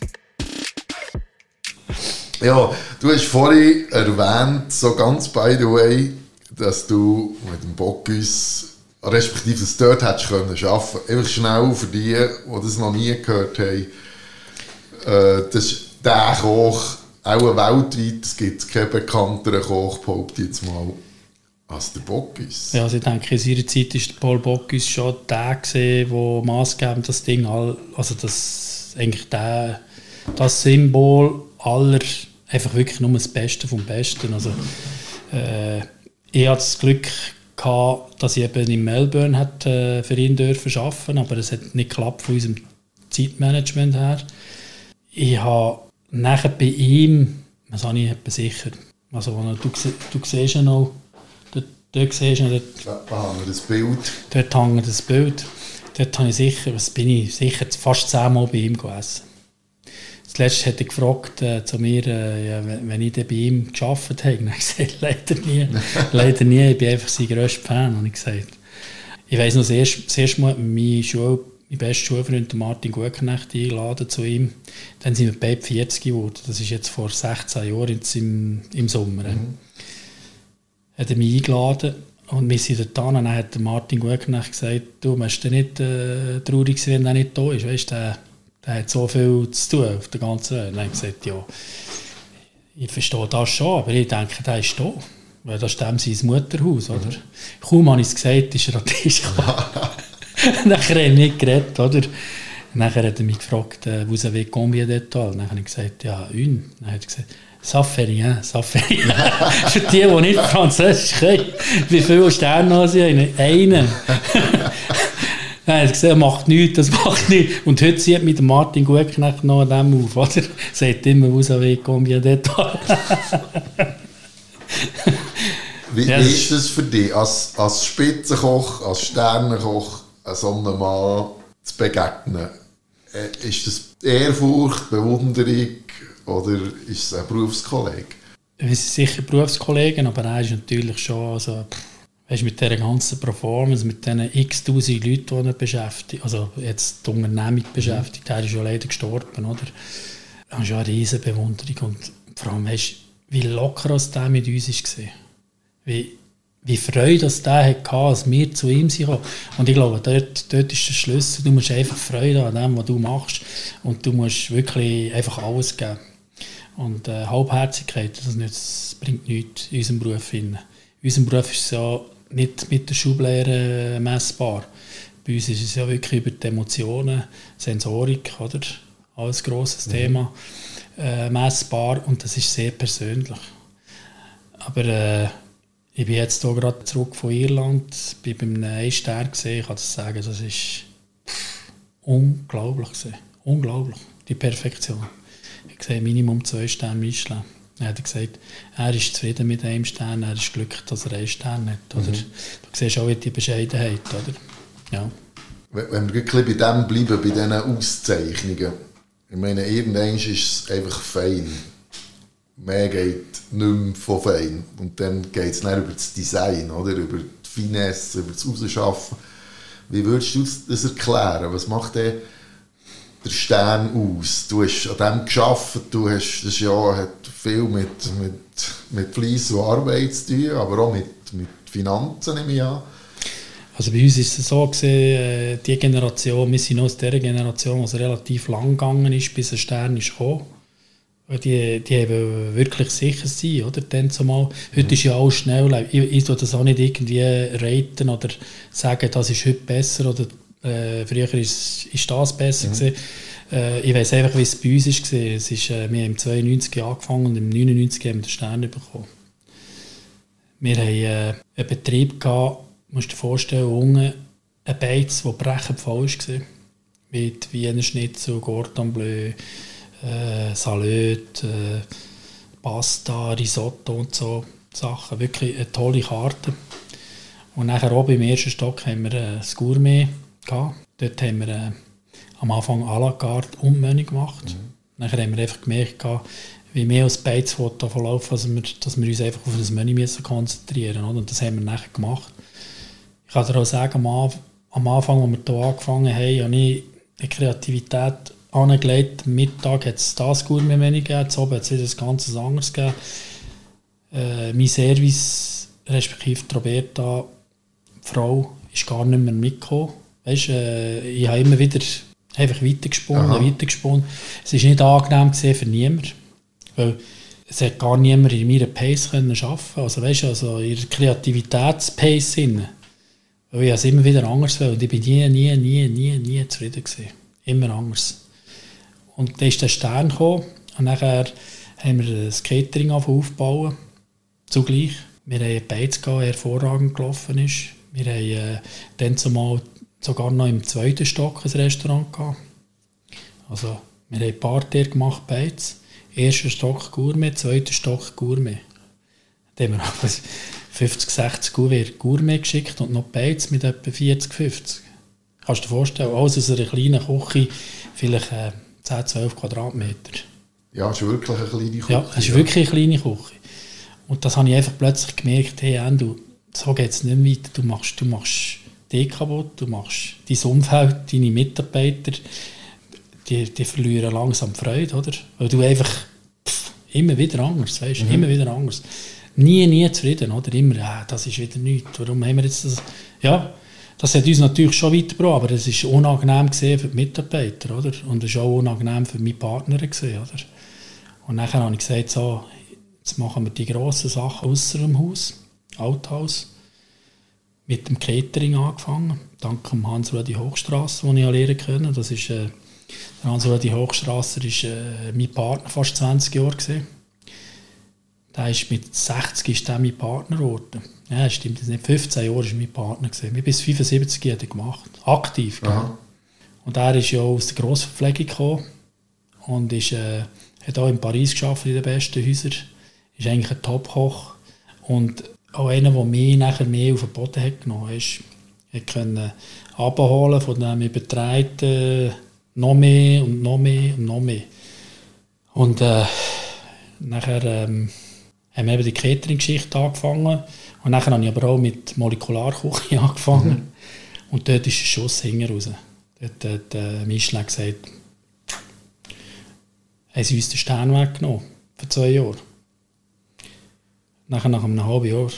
Ja, du hast vorhin erwähnt, so ganz by the way, dass du mit dem Bockus, respektive das dort hättest können arbeiten. Einfach schnell für die, die das noch nie gehört haben. Äh, das ist der Koch, auch weltweit, es gibt keinen bekannteren Koch, behaupte jetzt mal, als der Bockus. Ja, also ich denke, in seiner Zeit war Paul Bocuse schon der, der maßgebend das Ding, also das, eigentlich der, das Symbol aller einfach wirklich nur das Beste vom Besten. Also, äh, ich hatte das Glück gehabt, dass ich eben in Melbourne hat, äh, für ihn dürfen arbeiten, aber es hat nicht geklappt von unserem Zeitmanagement her. Ich habe nachher bei ihm, was habe ich sicher, also du, du siehst ja noch, dort, dort siehst du dort, da hängt das Bild. Dort hängt das Bild. Dort habe ich sicher, was bin ich, sicher fast zehnmal bei ihm gegessen. Zuletzt hat er gefragt äh, zu mir, äh, ja, wenn ich bei ihm gearbeitet habe. Und ich gesagt, leider nie. leider nie, ich bin einfach sein grösster Fan, habe ich gesagt. Ich weiss noch, das erste, das erste Mal mein, Schul, mein bester Schulfreund Martin Gutknecht eingeladen zu ihm. Dann sind wir beide 40 geworden. Das ist jetzt vor 16 Jahren im, im Sommer. Mhm. Hat er mich eingeladen und wir sind dort und dann hat Martin Gutknecht gesagt, du, musst nicht äh, traurig sein, wenn er nicht da ist. Weißt, der, der hat so viel zu tun auf der ganzen Welt. Und dann gesagt, ja, ich verstehe das schon, aber ich denke, der ist da. Weil das ist dem sein Mutterhaus, oder? Mhm. Kaum habe ich es gesagt, ist er an den Tisch gekommen. Nachher haben wir nicht geredet, oder? Nachher hat er mich gefragt, äh, vous avez combien d'étoiles? Dann habe ich gesagt, ja, une. Dann hat er gesagt, ça fait rien, ça fait rien. Für die, die nicht Französisch können, wie viele Sterne haben sie? Einen. Nein, er gesehen, macht nichts, das macht nichts. Und heute sieht mit Martin Gutknecht noch an dem auf, oder? Sagt immer, wo wie combien d'étoiles. Wie ja, ist es für dich, als, als Spitzenkoch, als Sternenkoch, so einem Mann zu begegnen? Äh, ist das Ehrfurcht, Bewunderung oder ist es ein Berufskollege? Wir sind sicher Berufskollegen, aber er ist natürlich schon, also, weißt, mit dieser ganzen Performance, mit diesen x-tausend Leuten, die er beschäftigt, also jetzt die Unternehmung beschäftigt, er ist ja leider gestorben, oder? Das ist schon eine riesige Bewunderung und vor allem, weißt, wie locker das der mit uns war. Wie, wie Freude dass der hatte, als wir zu ihm sind. Und ich glaube, dort, dort ist der Schlüssel. Du musst einfach Freude an dem, was du machst. Und du musst wirklich einfach alles geben. Und äh, Halbherzigkeit, das, nicht, das bringt nichts in unserem Beruf. In unserem Beruf ist es ja nicht mit der Schublehre messbar. Bei uns ist es ja wirklich über die Emotionen, Sensorik, oder? Alles grosses mhm. Thema, äh, messbar und das ist sehr persönlich. Aber äh, ich bin jetzt hier gerade zurück von Irland, bin beim Ein-Stern gesehen, ich kann das sagen, das ist pff, unglaublich gewesen. Unglaublich, die Perfektion. Ich sehe Minimum zwei Sterne Michelin. Er hat gesagt, er ist zufrieden mit einem Stern, er ist glücklich, dass er einen Stern hat. Oder? Mhm. Du siehst auch die Bescheidenheit. Oder? Ja. Wenn wir bei dem bleiben, bei diesen Auszeichnungen, ich meine, irgendwann ist es einfach fein. Mehr geht nicht mehr von fein. Und dann geht es nicht über das Design, oder? über die Finesse, über das Rausschaffen. Wie würdest du das erklären? Was macht der der Stern aus. Du hast an dem geschafft, du hast, das Jahr hat viel mit, mit, mit Fleiss und Arbeit zu tun, aber auch mit, mit Finanzen ich an. Also bei uns ist es so gesehen, äh, die Generation, wir sind aus der Generation, die relativ lang gegangen ist, bis ein Stern ist gekommen. Die, die haben wirklich sicher sein, oder? Dann zumal. Heute mhm. ist ja alles schnell. Ich, ich tue das auch nicht irgendwie raten oder sagen, das ist heute besser oder äh, früher ist, ist das besser mhm. Äh, ich weiß einfach, wie es bei uns war. Es ist, äh, wir haben im 92 angefangen und im 99 haben wir den Stern bekommen. Wir haben äh, einen Betrieb gehabt, musst dir vorstellen, unten ein Beiz, der brechend voll war. Mit Wiener Schnitzel, Gordon Bleu, äh, Salat, äh, Pasta, Risotto und so Sachen. Wirklich eine tolle Karte. Und nachher oben im ersten Stock haben wir äh, das Gourmet gehabt. Dort haben wir äh, am Anfang à la carte und Menü gemacht. Mhm. Nachher haben wir einfach gemerkt, gehabt, wie mehr als Beiz davon laufen, dass wir, dass wir uns einfach auf das Menü müssen konzentrieren müssen. Und das haben wir nachher gemacht. Ich kann dir auch sagen, am Anfang, als wir hier angefangen haben, habe ich eine Kreativität angelegt. Am Mittag hat es das Gourmet-Menü gegeben, am Abend hat es wieder ein ganz anderes gegeben. Äh, mein Service, respektive Roberta, die Frau, ist gar nicht mehr mitgekommen. Weißt, äh, ich habe immer wieder einfach weitergesponnen, weitergesponnen. Es war nicht angenehm für niemanden. Weil es hat gar niemand in meiner Pace können arbeiten Also weißt also in der Kreativitätspace Weil ich es immer wieder anders will. Und ich bin nie, nie, nie, nie, nie zufrieden gewesen. Immer anders. Und dann ist der Stern gekommen. Und nachher haben wir das Catering aufbauen. Zugleich. Wir haben beides gehabt, hervorragend gelaufen ist. Wir haben äh, dann zumal sogar noch im zweiten Stock ein Restaurant gehabt. Also, wir haben Parterre gemacht, beides. Erster Stock Gourmet, zweiter Stock Gourmet. Dann haben wir aber 50, 60 Gourmet, Gourmet geschickt und noch Beiz mit etwa 40, 50. Kannst du dir vorstellen, alles aus einer kleinen Küche, vielleicht äh, 10, 12 Quadratmeter. Ja, es ist wirklich eine kleine Küche. Ja, es ist wirklich eine kleine Küche. Und das habe ich einfach plötzlich gemerkt, hey, Endo, so geht es nicht mehr weiter. Du machst, du machst dich kaputt, du machst dein Umfeld, deine Mitarbeiter, die, die verlieren langsam die Freude, oder? Weil du einfach pff, immer wieder anders, weißt, mhm. immer wieder anders. Nie, nie zufrieden, oder? Immer, ah, das ist wieder nichts. Warum haben wir jetzt das? Ja, das hat uns natürlich schon weitergebracht, aber es ist unangenehm gesehen für die Mitarbeiter, oder? Und es war auch unangenehm für meine Partner gesehen, oder? Und nachher habe ich gesagt, so, jetzt machen wir die grossen Sachen außer dem Haus, Althaus, mit dem Catering angefangen, dank dem Hans-Rudi Hochstrasse, den ich lernen konnte. Das ist äh, also die Hochstrasser war äh, mein Partner fast 20 Jahre. Gewesen. Der ist mit 60 ist der mein Partner geworden. Ja, stimmt das nicht. 15 Jahre war mein Partner. Gewesen. Bis 75 hat er gemacht. Aktiv. Und er ist ja aus der Grossverpflegung gekommen und ist, äh, hat auch in Paris geschafft in den besten Häusern. Ist eigentlich ein Top-Koch. Und auch einer, der mich nachher mehr auf den Boden hat genommen hat. Konnte abholen von dem übertreiten noch mehr und noch mehr und noch mehr. Und äh, nachher ähm, haben wir eben die Catering-Geschichte angefangen. Und nachher habe ich aber auch mit Molekularküche angefangen. Mhm. Und dort ist ein Schuss hinten raus. Dort hat äh, Michelin gesagt, haben sie uns den Stern weggenommen. Für zwei Jahre. Nachher, nach einem halben Jahr,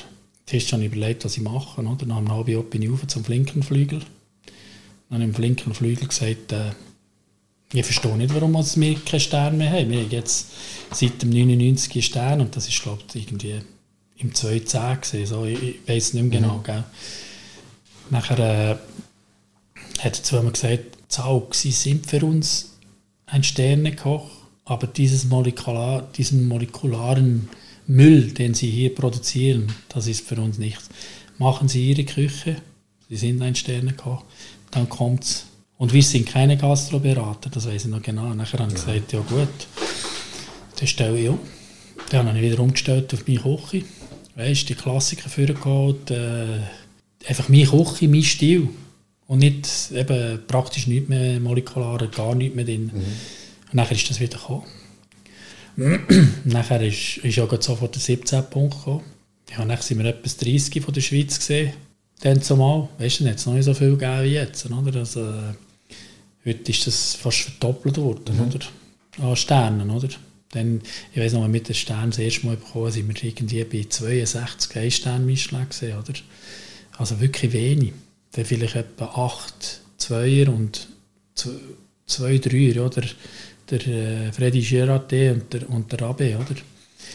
hast du überlegt, was ich mache. Oder? Nach einem halben Jahr bin ich auf zum Flinkenflügel. Dann habe ich im Flinkenflügel gesagt, äh, ich verstehe nicht, warum wir keinen Stern mehr haben. Wir haben jetzt seit dem 99 einen Stern und das ist, glaube ich, irgendwie im 2010 gesehen. So, ich, ich weiß nicht mehr genau. Mhm. Gell. Nachher äh, hat er zu mir gesagt, Zaug, Sie sind für uns ein Sternekoch, aber dieses Molekular, diesen molekularen Müll, den Sie hier produzieren, das ist für uns nichts. Machen Sie Ihre Küche, Sie sind ein Sternekoch, dann kommt es und wir sind keine Gastroberater, das weiß ich noch genau. Nachher habe ich ja. gesagt, ja gut, dann stelle ich um. Dann habe ich wieder umgestellt auf meine Küche. Weißt, die Klassiker vorgeholt, äh, einfach meine Küche, mein Stil. Und nicht eben praktisch nichts mehr molekularer, gar nichts mehr drin. Mhm. Und nachher ist das wieder gekommen. nachher ist, ist ja sofort der 17 Punkt gekommen. Ja, dann sind wir etwas 30 von der Schweiz gesehen. Dann zumal, weißt du, jetzt noch nicht so viel gegeben wie jetzt. Oder? Also, Heute ist das fast verdoppelt worden, mhm. oder? An Sternen, oder? Dann, ich weiß noch, mal, mit den Sternen das erste Mal bekommen, sind wir irgendwie bei 62 ein Stern Michelin gesehen, oder? Also wirklich wenig. Dann vielleicht etwa 8 Zweier und 2 Dreier, oder? Der äh, Freddy Girardet und der, und der Abe, oder?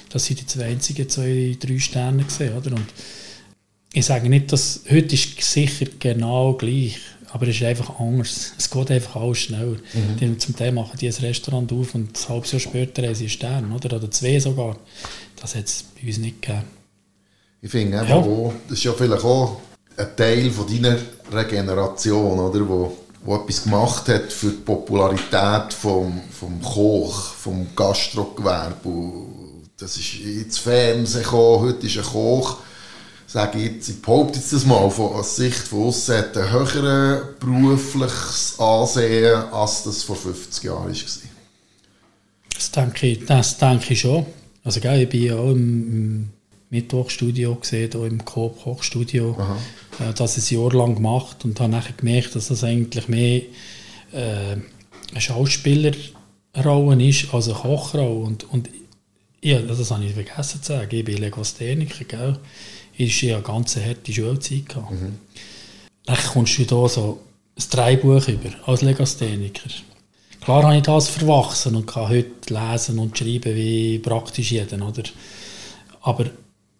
Das sind die zwei einzigen zwei, drei Sterne gesehen, oder? Und ich sage nicht, dass heute ist sicher genau gleich aber es ist einfach anders. Es geht einfach alles schneller. Mhm. Zum Teil machen die ein Restaurant auf und ein halbes Jahr später haben sie einen Stern, oder? oder zwei sogar. Das hat es bei uns nicht gegeben. Ich finde ja. das ist ja vielleicht auch ein Teil von deiner Regeneration, oder, wo, wo etwas gemacht hat für die Popularität vom, vom Koch, vom Gastrogewerbe. Das ist ins Fernsehen gekommen, heute ist ein Koch, sage ich jetzt, ich behaupte jetzt das mal, von, aus Sicht von uns hat ein höheres berufliches Ansehen, als das vor 50 Jahren war. Das denke ich, das denke ich schon. Also ich bin ja auch im Mittwochstudio gesehen, hier im Coop Kochstudio, äh, das ein Jahr lang gemacht und habe nachher gemerkt, dass das eigentlich mehr äh, eine Schauspielerrolle ist als eine Kochrolle. Und, und ja, das habe ich vergessen zu sagen, ich bin Legostheniker, gell. Ich hatte eine ganz harte Schulzeit. Gehabt. Mhm. Dann kommst du da so ein Dreibuch über, als Legastheniker. Klar habe ich das verwachsen und kann heute lesen und schreiben wie praktisch jeder, oder? Aber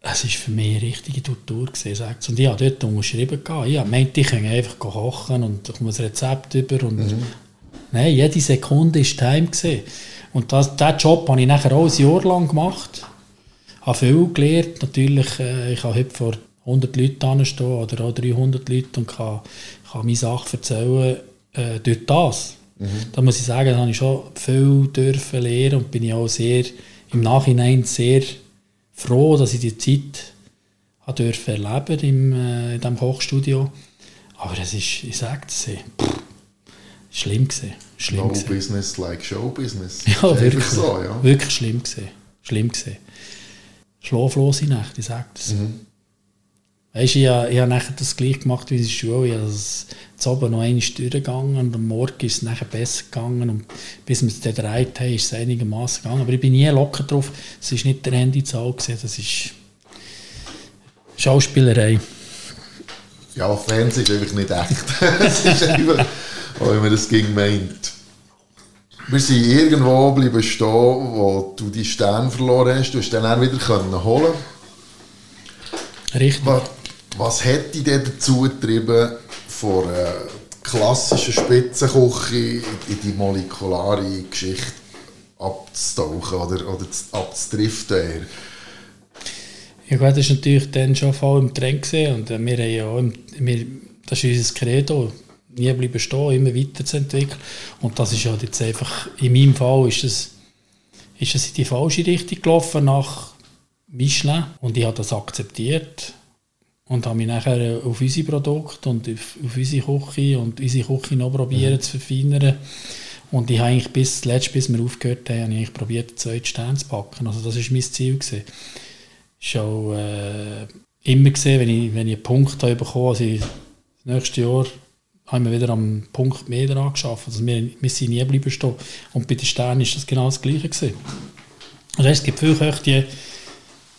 es war für mich eine richtige Tortur. Gewesen, und ich habe dort unterschrieben. Ich meinte, ich kann einfach kochen und ich komme ein Rezept über. Und mhm. Nein, jede Sekunde war Time. Gewesen. Und das, diesen Job habe ich nachher auch ein Jahr lang gemacht. Ich habe viel gelernt. Natürlich, äh, ich habe heute vor 100 Leuten stehen oder auch 300 Leute und kann, kann meine Sachen erzählen äh, durch das. Mhm. Da muss ich sagen, da habe ich schon viel dürfen lernen und bin ich auch sehr, im Nachhinein sehr froh, dass ich die Zeit habe dürfen erleben im, äh, in diesem Kochstudio. Aber es ist, ich sage es, schlimm gewesen. Schlimm no gewesen. business like show business. Ja, wirklich, so, ja. wirklich schlimm gewesen. Schlimm gewesen. Schlaflose Nächte, ich sage das. Mhm. Weißt du, ich, ich habe nachher das gleich gemacht wie in der Schule. Ich habe das oben noch einmal durchgegangen und am Morgen ist es nachher besser gegangen. Und bis wir es dann gedreht haben, ist es einigermaßen gegangen. Aber ich bin nie locker drauf. Es war nicht der Handyzahl, das ist Schauspielerei. Ja, Fernsehen ist einfach nicht echt. Es ist einfach, auch wenn man das ging meint. Wir sind irgendwo bleiben stehen, wo du die Sterne verloren hast. Du hast dann auch wieder können holen. Richtig. Was, was hätte dich dazu getrieben, von einer klassischen Spitzenküche in die molekulare Geschichte abzutauchen oder, oder abzudriften? Ja gut, das war natürlich dann schon voll im Trend und äh, wir haben ja im, wir, das ist unser Credo, nie bleiben stehen, immer weiterzuentwickeln und das ist halt jetzt einfach, in meinem Fall ist es, ist es in die falsche Richtung gelaufen nach Michelin und ich habe das akzeptiert und habe mich nachher auf unsere Produkte und auf, auf unsere Küche und unsere Küche noch probiert mhm. zu verfeinern. Und ich habe eigentlich bis letzt, bis wir aufgehört haben, habe ich probiert, zwei Sterne zu packen. Also das war mein Ziel. Gewesen. Ich auch äh, immer gesehen, wenn ich, wenn ich einen Punkt habe bekommen habe, also das nächste Jahr haben wir wieder am Punkt mehr daran geschafft. Also wir, wir sind nie geblieben stehen. Und bei den Sternen ist das genau das Gleiche gewesen. Also es gibt viele Köche, die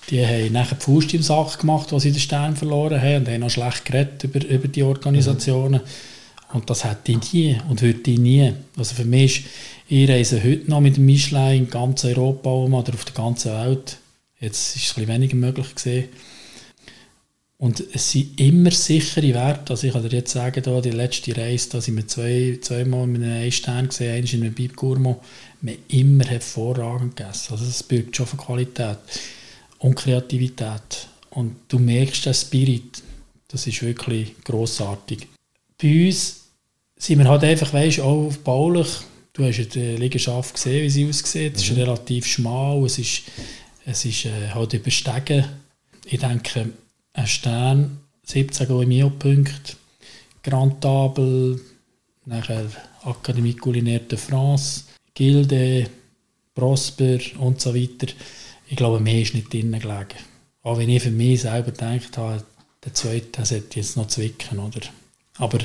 die haben nachher die Faust im Sack gemacht, als sie den Stern verloren haben und haben noch schlecht geredet über, über die Organisationen. Mhm. Und das hätte ich nie und würde ich nie. Also für mich ist, ich reise heute noch mit dem Michelin in ganz Europa um oder auf der ganzen Welt. Jetzt ist es ein bisschen weniger möglich gesehen. Und es sind immer sichere Werte. Also ich kann dir jetzt sagen, da, die letzte Reise, da sind wir zwei, zweimal mit einem Einstern gesehen, eines in einem Bib Gourmand. Wir haben immer hervorragend gegessen. Also das birgt schon für Qualität und Kreativität. Und du merkst den Spirit. Das ist wirklich großartig. Bei uns sind wir halt einfach, weißt du, auch baulich. Du hast ja die Liegenschaft gesehen, wie sie aussieht. Es ist mhm. relativ schmal, es ist, es ist äh, halt überstegen. Ich denke, ein Stern, 17 Goemio-Punkte, Grand Table, nachher Akademie Culinaire de France, Gilde, Prosper und so weiter ich glaube, mehr ist nicht drinnen gelegen. Auch wenn ich für mich selber gedacht habe, der zweite sollte jetzt noch zwicken, oder? Aber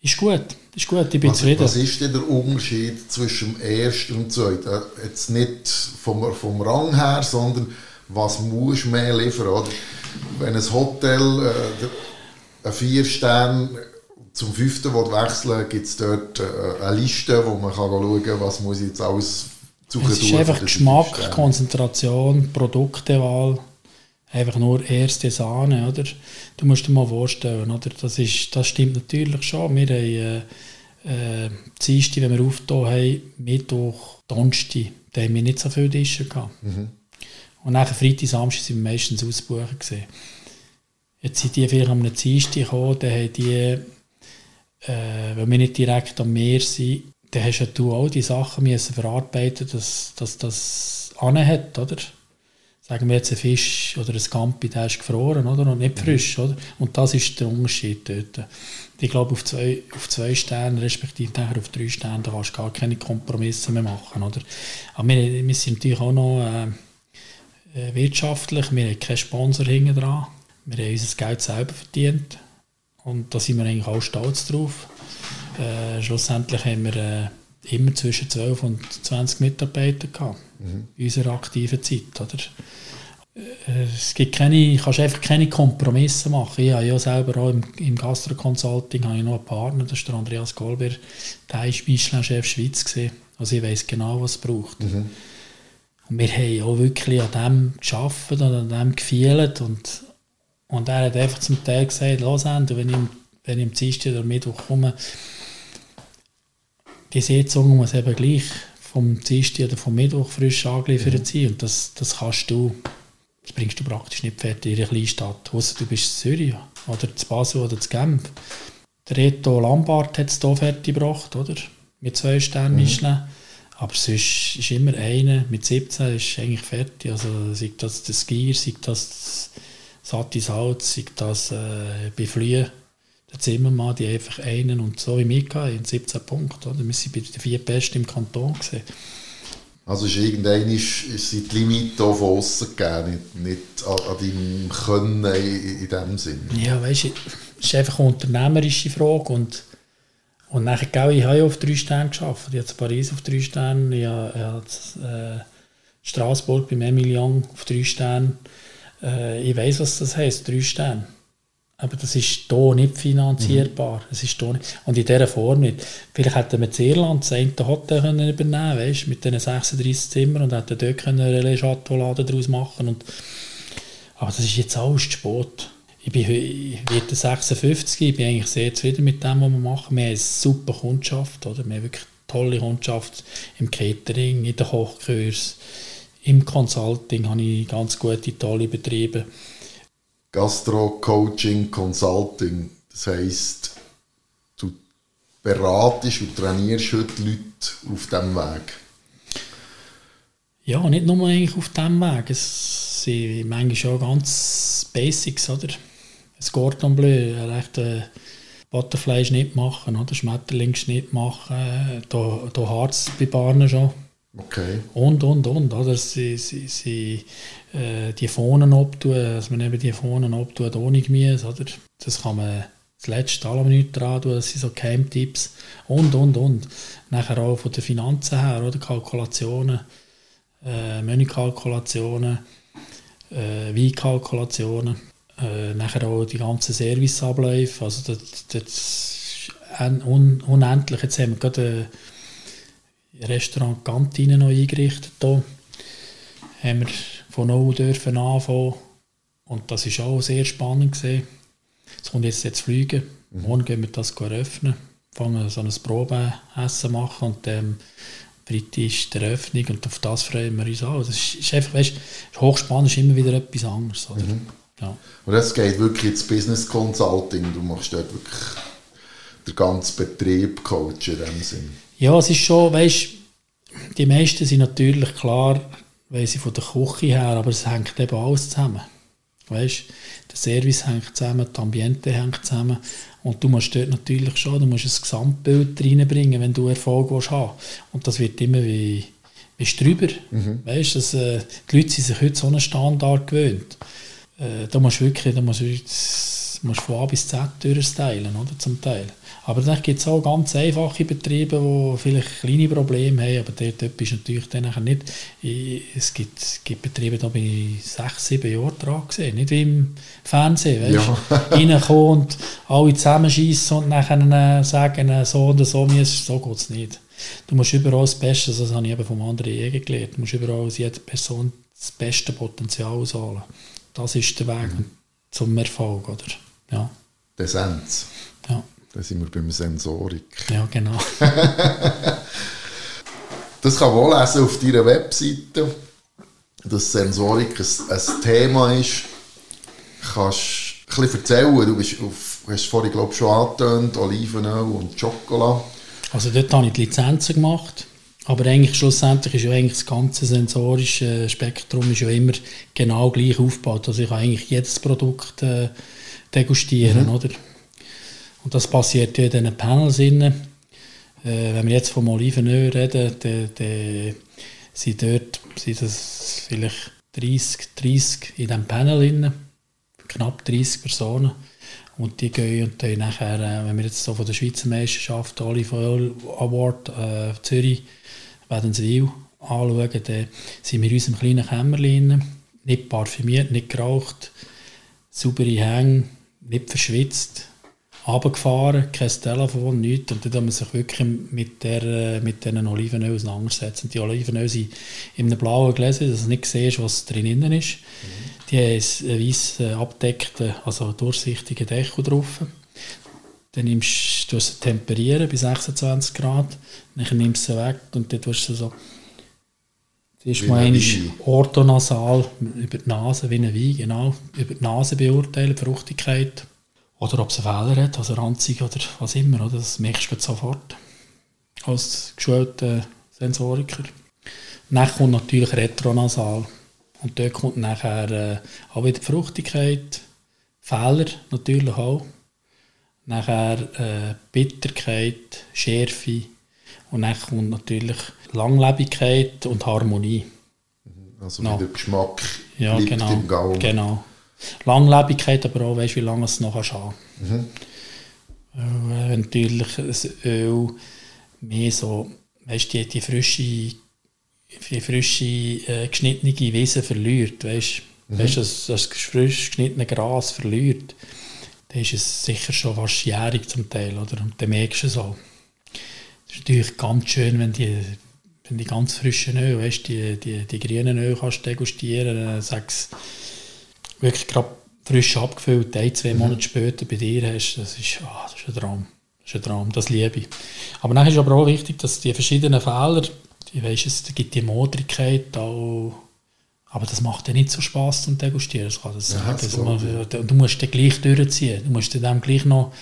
ist gut, ist gut, ich bin was, zufrieden. Was ist denn der Unterschied zwischen dem ersten und dem zweiten? Äh, jetzt nicht vom, vom Rang her, sondern was muss mehr liefern, oder? Wenn ein Hotel äh, ein vier Stern zum fünften wechseln gibt es dort äh, eine Liste, wo man kann schauen kann, was muss ich jetzt alles es ist einfach Geschmack, Konzentration, Produktewahl, einfach nur erste Sahne, oder? Du musst dir mal vorstellen, oder? Das, ist, das stimmt natürlich schon. Wir haben äh, äh, Dienstag, wenn wir aufgetan haben, Mittwoch, Donnerstag, da haben wir nicht so viele Tische gehabt. Mhm. Und nachher Freitag, Samstag sind wir meistens ausbuchen gesehen. Jetzt sind die vielleicht am Dienstag gekommen, dann haben die, äh, wenn wir nicht direkt am Meer sind, dann hast du auch die Sachen müssen verarbeiten, dass, dass das anhat, oder? Sagen wir jetzt ein Fisch oder ein Campi, der ist gefroren, oder? Und nicht frisch, oder? Und das ist der Unterschied dort. Ich glaube, auf zwei, auf zwei Sterne, respektive nachher auf drei Sterne, da kannst du gar keine Kompromisse mehr machen, oder? Aber wir, wir sind natürlich auch noch äh, äh wirtschaftlich, wir haben keinen Sponsor hinten dran. Wir haben unser Geld selber verdient. Und da sind wir eigentlich auch stolz drauf. Äh, schlussendlich haben wir äh, immer zwischen 12 und 20 Mitarbeiter gehabt, mhm. in unserer aktiven Zeit. Oder? Äh, es gibt keine, kannst einfach keine Kompromisse machen. Ich habe ja selber auch im, im Gastro-Consulting noch einen Partner, das ist der Andreas Golber, der ist Michelin-Chef Schweiz gewesen. Also ich weiß genau, was es braucht. Mhm. Und wir haben auch wirklich an dem geschafft und an dem gefühlt und, und er hat einfach zum Teil gesagt, los wenn ich, wenn ich am Dienstag oder Mittwoch komme, die Sitzung muss eben gleich vom Dienstag oder vom Mittwoch frisch angeliefert sein. Und das, das kannst du, das bringst du praktisch nicht fertig in einer Kleinstadt. Ausser du bist in Zürich oder zu Basel oder zu Genf. Der Reto Lambart hat es hier fertig gebracht, oder? Mit zwei Sternen mhm. Aber sonst ist immer einer mit 17 ist eigentlich fertig. Also sei das das Gier, sei das satte Salz, sei das äh, bei Flühen der Zimmermann, die einfach einen und so wie mich in 17 Punkten. Oder? Wir sind bei den vier Besten im Kanton. Gewesen. Also ist irgendwann ist, ist die Limite auch von außen gegeben, nicht, nicht an, an deinem Können in, in dem Sinn. Ja, weißt du, es ist einfach eine unternehmerische Frage und und nachher, gell, ich habe ja auf drei Sterne geschafft. Ich habe in Paris auf drei Sterne, ich habe, ich habe äh, Straßburg beim Emilian auf drei Sterne. Äh, ich weiß, was das heisst, drei Sterne. Aber das ist hier nicht finanzierbar. Mhm. Es ist hier nicht. Und in dieser Form nicht. Vielleicht hätten wir in Irland das eine Hotel können übernehmen weißt, mit diesen 36 Zimmern und hätten dort einen Relais Chateau-Laden daraus machen können. Aber das ist jetzt alles zu spät. Ich bin heute 56, ich bin eigentlich sehr zufrieden mit dem, was wir machen. Wir haben eine super Kundschaft, oder? wir haben wirklich tolle Kundschaft im Catering, in den Kochkurs, im Consulting habe ich ganz gute, tolle Betriebe. Gastro, Coaching, Consulting. Das heisst, du beratest und trainierst heute Leute auf diesem Weg. Ja, nicht nur eigentlich auf diesem Weg. Es sind manchmal schon ganz Basics, oder? Ein Cordon Bleu, ein rechter Butterfleisch machen, oder? Schmetterlingsschnitt machen, da, da Harz bei Barnen schon. Okay. Und, und, und. Oder? Sie, sie, sie äh, die Pfonen abtun, dass man eben die Pfonen abtut ohne Gemüse. Oder? Das kann man das letzte alle Minuten dran tun, das sind so Keimtipps. Und, und, und. Nachher auch von den Finanzen her, oder? Kalkulationen, äh, Menükalkulationen, äh, Weinkalkulationen. Äh, nachher auch die ganzen Serviceabläufe. Also das, das un, unendlich. Jetzt haben wir gerade Restaurant Kantine noch eingerichtet. Hier. Haben wir von null dürfen anfangen. Und das war auch sehr spannend. Es kommt jetzt jetzt fliegen. Mhm. Morgen gehen wir das eröffnen. Fangen so ein Probeessen machen und ähm, Freitag ist die Eröffnung und auf das freuen wir uns auch. Das ist, ist einfach, weißt, hochspannend ist immer wieder etwas anderes. Oder? Mhm. Ja. Und es geht wirklich ins Business Consulting. Du machst dort wirklich den ganzen Betrieb coach in dem Sinn. Ja, es ist schon, weißt die meisten sind natürlich klar, weil sie von der Küche her, aber es hängt eben alles zusammen. Weißt, der Service hängt zusammen, das Ambiente hängt zusammen und du musst dort natürlich schon, du musst ein Gesamtbild reinbringen, wenn du Erfolg willst haben Und das wird immer wie, wie drüber. Mhm. Weißt, dass, äh, die Leute sind sich heute so einen Standard gewöhnt. Äh, da musst du wirklich, da musst du, musst von A bis Z durchstylen, oder, zum Teil. Aber dann gibt es auch ganz einfache Betriebe, die vielleicht kleine Probleme haben, aber dort, dort bist natürlich dann nicht. Es gibt, gibt Betriebe, da bin ich sechs, sieben Jahre dran gesehen, nicht wie im Fernsehen, weißt ja. reinkommen und alle zusammenschießen und nachher sagen, so oder so, so geht es nicht. Du musst überall das Beste, das habe ich eben vom anderen Jäger gelernt, du musst überall aus jeder Person das beste Potenzial ausholen. Das ist der Weg mhm. zum Erfolg, oder? Ja. Der Sens. Da sind wir beim Sensorik. Ja, genau. das kann man lesen auf deiner Webseite. dass Sensorik ein, ein Thema ist. Kannst du ein bisschen erzählen? Du bist auf, hast vorhin glaube ich, schon angetönt, Olivenöl und Schokolade. Also dort habe ich die Lizenzen gemacht. Aber eigentlich schlussendlich ist ja eigentlich das ganze sensorische Spektrum ist ja immer genau gleich aufgebaut. Also ich kann eigentlich jedes Produkt äh, degustieren, mhm. oder? Und das passiert ja in diesen Panels. Äh, wenn wir jetzt vom Olivenöl reden, dann, dann sind dort sind das vielleicht 30, 30 in diesem Panel drin, knapp 30 Personen. Und die gehen und dann nachher, äh, wenn wir jetzt so von der Schweizer Meisterschaft Olive Oil Award äh, Zürich Wädenswil anschauen, dann sind wir in unserem kleinen Kämmerlein, nicht parfümiert, nicht geraucht, saubere Hänge, nicht verschwitzt, runtergefahren, kein Telefon, nichts. Und dann muss man sich wirklich mit, der, mit diesen Olivenöl auseinandersetzen. Die Olivenöl sind in einem blauen Gläser, dass du nicht siehst, was drin ist. Mhm. Die haben einen weiss abdeckten, also durchsichtigen Deckel drauf. Dann nimmst du es temperieren bei 26 Grad, dann nimmst du sie weg und dann tust du so Zuerst mal einmal orthonasal über die Nase, wie ein Wein, genau, über die Nase beurteilen, die Fruchtigkeit. Oder ob es einen Fehler hat, also ranzig oder was immer, oder? das merkst du sofort als geschulter Sensoriker. Dann kommt natürlich retronasal. Und dort kommt nachher äh, auch wieder Fruchtigkeit, Fehler natürlich auch. Nachher äh, Bitterkeit, Schärfe und dann kommt natürlich Langlebigkeit und Harmonie. Also no. der Geschmack ja, genau, im Gaumen. Genau. Langlebigkeit, aber auch weißt, wie lange es noch haben mhm. äh, Natürlich das Öl mehr so, weißt, die, die frische, die frische äh, geschnittene Wiese verliert, weißt, mhm. weißt das, das frisch geschnittene Gras verliert, dann ist es sicher schon fast jährig zum Teil, oder? Und dann merkst du es auch. Das ist natürlich ganz schön, wenn die, wenn die ganz frischen Öl, weißt, die, die, die grünen Öl kannst degustieren, dann sagst wirklich gerade frisch abgefüllt, ein, zwei mhm. Monate später bei dir hast, das ist, oh, das ist ein Traum. Das ist ein Traum, das liebe ich. Aber dann ist aber auch wichtig, dass die verschiedenen Fehler, die, weißt, es gibt die Modrigkeit auch, aber das macht ja nicht so Spaß zum Degustieren. Das kann das ja, das man, du musst den gleich durchziehen. Du musst dann gleich noch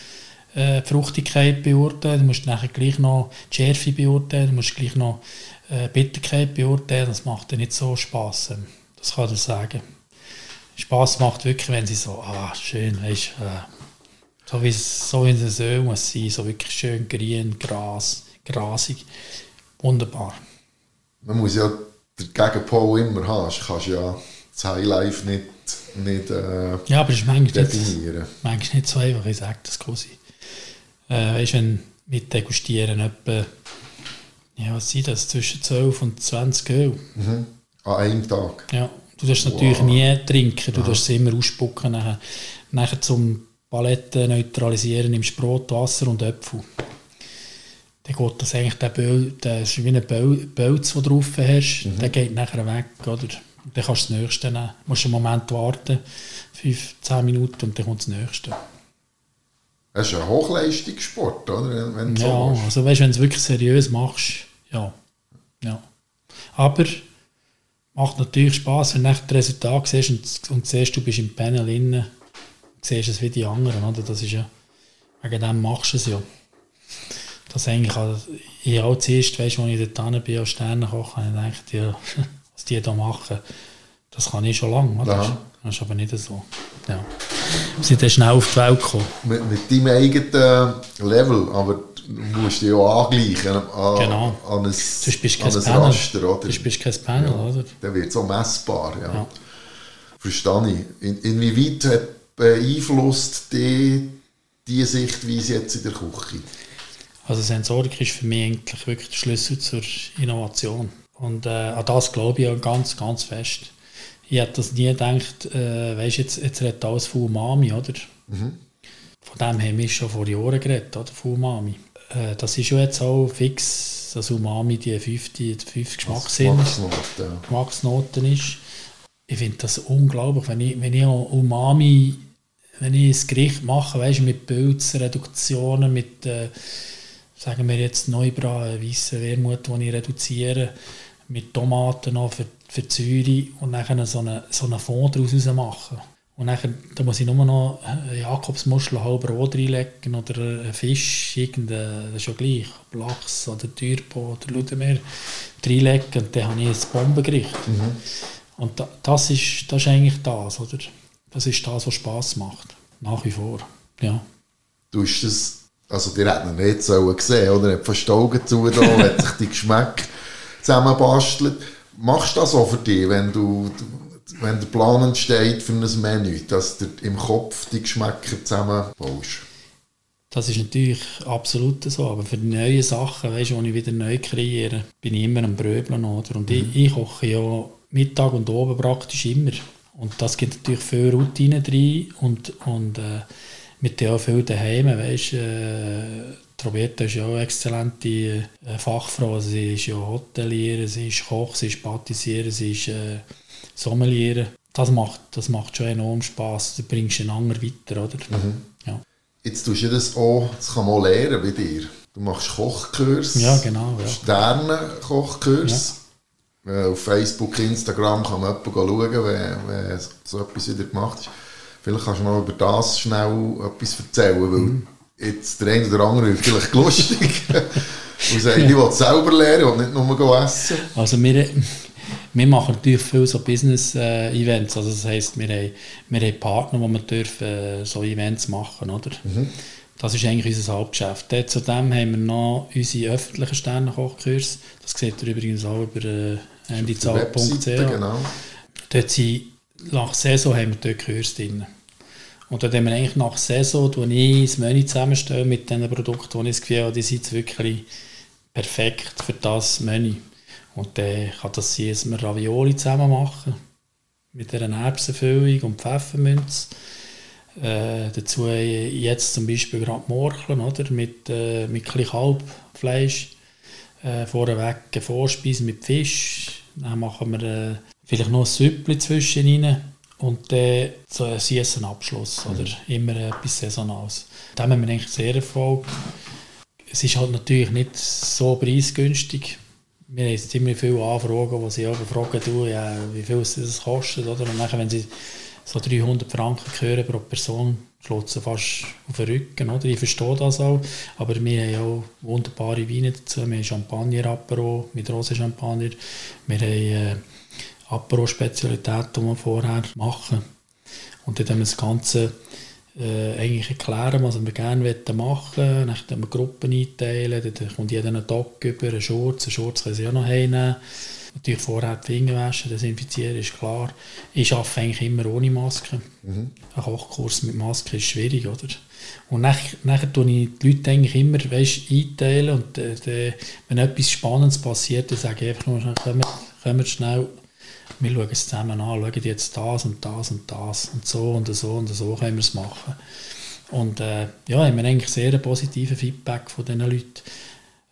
äh, die Fruchtigkeit beurteilen, du musst nachher gleich noch die Schärfe beurteilen, du musst gleich noch äh, Bitterkeit beurteilen. Das macht ja nicht so Spaß. Das kann ich sagen. Spaß macht wirklich, wenn sie so, ah, schön, weißt, äh, so wie es so wie es Öl muss sein, so wirklich schön grün, Gras, grasig, wunderbar. Man muss ja den Gegenpol immer haben, du kannst ja das Highlife nicht, nicht äh, Ja, aber es ist manchmal definieren. Nicht, manchmal nicht so einfach, ich sage das quasi. Äh, weißt, wenn mit Degustieren etwa, ja, was sind das, zwischen 12 und 20 Öl. Mhm. An einem Tag? Ja, Du darfst wow. natürlich nie trinken, du darfst es immer ausspucken. Nachher, nachher zum Paletten neutralisieren nimmst du Brot, Wasser und Äpfel. Dann geht das eigentlich, der, Böl, der ist wie ein Bölz, du drauf hast, mhm. der geht nachher weg. Oder? Dann kannst du das nächste nehmen. Du musst einen Moment warten, 5, 10 Minuten und dann kommt das nächste. Das ist ein Hochleistungssport, oder? Wenn ja, so also weißt, wenn du es wirklich seriös machst, ja. ja. Aber macht natürlich Spaß, wenn du das Resultat siehst und, und siehst, du bist im Panel drin, siehst es wie die anderen, oder? Das ist ja, wegen dem machst du es ja. Das eigentlich ich auch zuerst, weißt, als ich dort bin, als Sternenkoch, habe ich gedacht, ja, was die da machen, das kann ich schon lange, oder? Ja. Das ist aber nicht so. Ja. Wir sind dann schnell auf die Welt gekommen. Mit, mit deinem eigenen Level, aber musst dich ja angleichen an, genau. an ein, Sonst bist an ein Panel. Raster. Oder? Sonst bist du kein Panel, ja. oder? Dann wird es so messbar, ja. ja. Verstehe ich. In, inwieweit hat beeinflusst die, die Sichtweise jetzt in der Küche? Also Sensorik ist für mich eigentlich wirklich der Schlüssel zur Innovation. Und äh, an das glaube ich auch ganz, ganz fest. Ich hätte das nie gedacht, äh, weißt, jetzt, jetzt redet alles von Umami, oder? Mhm. Von dem haben wir schon vor Jahren geredet, oder? Von Umami. Äh, das ist ja jetzt auch fix, dass Umami die fünfte, die fünfte Geschmackssinn, Geschmacksnoten, ja. Geschmacksnoten ist. Ich finde das unglaublich, wenn ich, wenn ich Umami, wenn ich ein Gericht mache, weißt, mit Pilzreduktionen, mit, äh, sagen wir jetzt Neubra, weißen Wermut, die ich reduziere, mit Tomaten noch für, für Säure und dann so einen so eine Fond daraus machen. Und dann, da muss ich nur noch Jakobsmuschel halb Brot reinlegen oder einen Fisch, irgendein, das ist ja gleich, Lachs oder Türpo oder Ludemeer reinlegen und dann habe ich ein Bombengericht. Mhm. Und das, ist, das ist eigentlich das, oder? Das ist das, was Spass macht. Nach wie vor, ja. Du hast das, also die hätten nicht so gesehen, oder? Er hat fast die Augen zu hat sich die Geschmäcke zusammenbastelt. Machst du das auch für dich, wenn du, wenn der Plan entsteht für ein Menü, dass du im Kopf die Geschmäcker zusammenbaust? Das ist natürlich absolut so, aber für die neuen Sachen, weißt, die ich wieder neu kreiere, bin ich immer am Bröbeln. Oder? Und mhm. ich, ich koche ja Mittag und oben praktisch immer. Und das gibt natürlich viel Routine drin und, und äh, mit der auch viel daheim, weißt, äh, Roberta ist ja auch eine exzellente äh, Fachfrau. Sie ist ja Hotelier, sie ist Koch, sie ist Patissier, sie ist äh, Sommelier. Das macht, das macht schon enorm Spass. Du bringst einen anderen weiter, oder? Mhm. Ja. Jetzt tust du das auch, das kann man lernen bei dir. Du machst Kochkurs. Ja, genau. Ja. Sterne-Kochkurs. Ja. Äh, auf Facebook, Instagram kann man jemanden schauen, wenn, wenn so etwas wieder gemacht ist. Vielleicht kannst du noch über das schnell etwas erzählen, weil mhm. jetzt der eine oder andere ist vielleicht lustig und sagt, ich will selber lernen und nicht nur essen. Also wir, wir machen natürlich viel so Business-Events, also das heisst, wir haben, wir haben Partner, wo wir dürfen äh, so Events machen, oder? Mhm. Das ist eigentlich unser Hauptgeschäft. Dort zudem haben wir noch unsere öffentlichen Sternenkochkurs. Das seht ihr übrigens auch über äh, handyzahl.ch. Genau. Dort sind, nach Saison haben wir dort Kurs drin. Und dann haben wir eigentlich nach Saison, wo ich das Menü zusammenstelle mit den Produkten, die ich das Gefühl habe, die sind wirklich perfekt für das Menü. Und dann kann das sein, dass wir Ravioli zusammen machen. Mit einer Erbsenfüllung und Pfefferminz. Äh, dazu jetzt zum Beispiel gerade Morcheln, oder? Mit, äh, mit Kalbfleisch. Äh, vorweg eine Vorspeise mit Fisch. Dann machen wir äh, vielleicht noch ein Süppli zwischen rein und dann so ein süßen Abschluss oder mhm. immer etwas Saisonales. Da haben wir eigentlich sehr Erfolg. Es ist halt natürlich nicht so preisgünstig. Wir haben immer viele Anfragen, wo sie aber fragen, du, ja, wie viel es das kostet. Oder? Und dann, wenn sie so 300 Franken hören pro Person, schlägt sie fast auf den Rücken. Oder? Ich verstehe das auch. Aber wir haben auch wunderbare Weine dazu. Wir haben Champagner-Apero mit Rosenchampagner. Wir haben äh, Apero-Spezialitäten, die wir vorher machen. Und dann haben wir das Ganze äh, eigentlich erklären, was wir gerne machen wollen. Dann können wir Gruppen einteilen, dann kommt jeder einen Tag über, einen Schurz, einen Schurz können sie auch noch heimnehmen. Natürlich vorher die Finger waschen, desinfizieren, ist klar. Ich arbeite eigentlich immer ohne Maske. Mhm. Ein Kochkurs mit Maske ist schwierig, oder? Und nachher, nachher tue ich die Leute eigentlich immer weißt, einteilen und äh, wenn etwas Spannendes passiert, dann sage ich einfach nur, kommt, kommt schnell wir schauen es zusammen an, schauen jetzt das und das und das und so und so und so können wir es machen. Und äh, ja, haben wir eigentlich sehr positives Feedback von diesen Leuten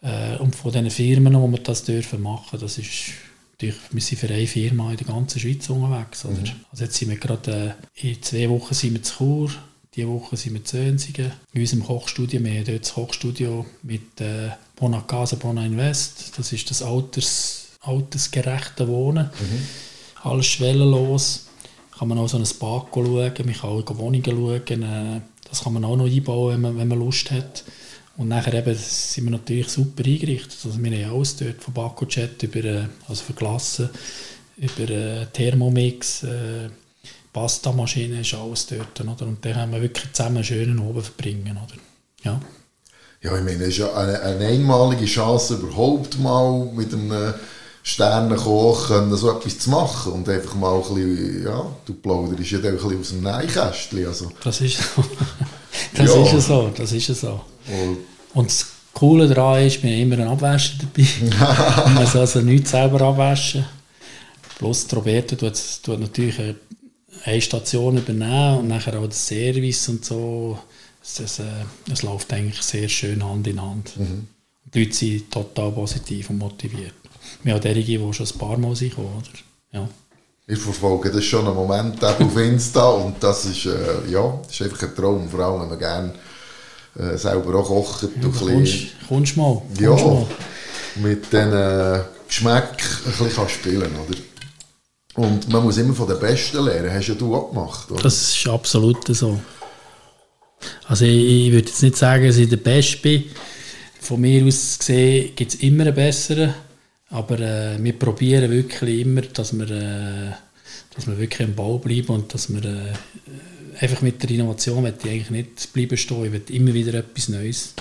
äh, und von diesen Firmen, wo wir das dürfen machen. Das ist natürlich, wir sind für eine Firma in der ganzen Schweiz unterwegs. Oder? Mhm. Also jetzt sind wir gerade, äh, in zwei Wochen sind wir zu Chur, diese Woche sind wir zu Önsigen. In unserem Kochstudio, wir haben dort das Kochstudio mit äh, Bona Casa, Bona Invest. Das ist das Alters, altersgerechte Wohnen. Mhm alles schwellenlos. Kann man auch so ein Bad schauen, man kann auch Wohnungen schauen. Äh, das kann man auch noch einbauen, wenn man, wenn man Lust hat. Und nachher eben sind wir natürlich super eingerichtet. Also wir haben alles dort, von Baco-Chat über, äh, also für Glassen, über äh, Thermomix, äh, Pasta-Maschine ist alles dort. Oder? Und dann können wir wirklich zusammen einen schönen Oben verbringen. Oder? Ja. ja, ich meine, es ist ja eine, eine einmalige Chance, überhaupt mal mit einem Sternenkoch können, so etwas zu machen und einfach mal ein bisschen, ja, du plauderst ja ein bisschen aus dem Neinkästchen. Also. Das ist so. Das ja. ist so, das ist ja so. Und, und das Coole daran ist, wir haben immer einen Abwäscher dabei. man muss also nichts selber abwaschen. Plus Roberto tut, tut natürlich eine Station übernehmen und nachher auch das Service und so. Es, es, es läuft eigentlich sehr schön Hand in Hand. Mhm. Die Leute sind total positiv und motiviert ja, derjenige, die schon ein paar Mal sind, oder? Ja. Ich verfolge das schon einen Moment auf Insta und das ist, äh, ja, das ist einfach ein Traum, vor allem wenn man gerne äh, selber auch kocht. Ja, kommst, kommst mal. Kommst ja, mal. mit den äh, Geschmack ein bisschen spielen oder? Und man muss immer von den Besten lernen. Hast ja du auch gemacht, oder? Das ist absolut so. Also ich, ich würde jetzt nicht sagen, dass ich der Beste bin. Von mir aus gesehen gibt es immer einen besseren. Aber äh, wir probieren wirklich immer, dass wir, äh, dass wir wirklich am Ball bleiben und dass wir äh, einfach mit der Innovation will ich eigentlich nicht bleiben stehen. Ich will immer wieder etwas Neues.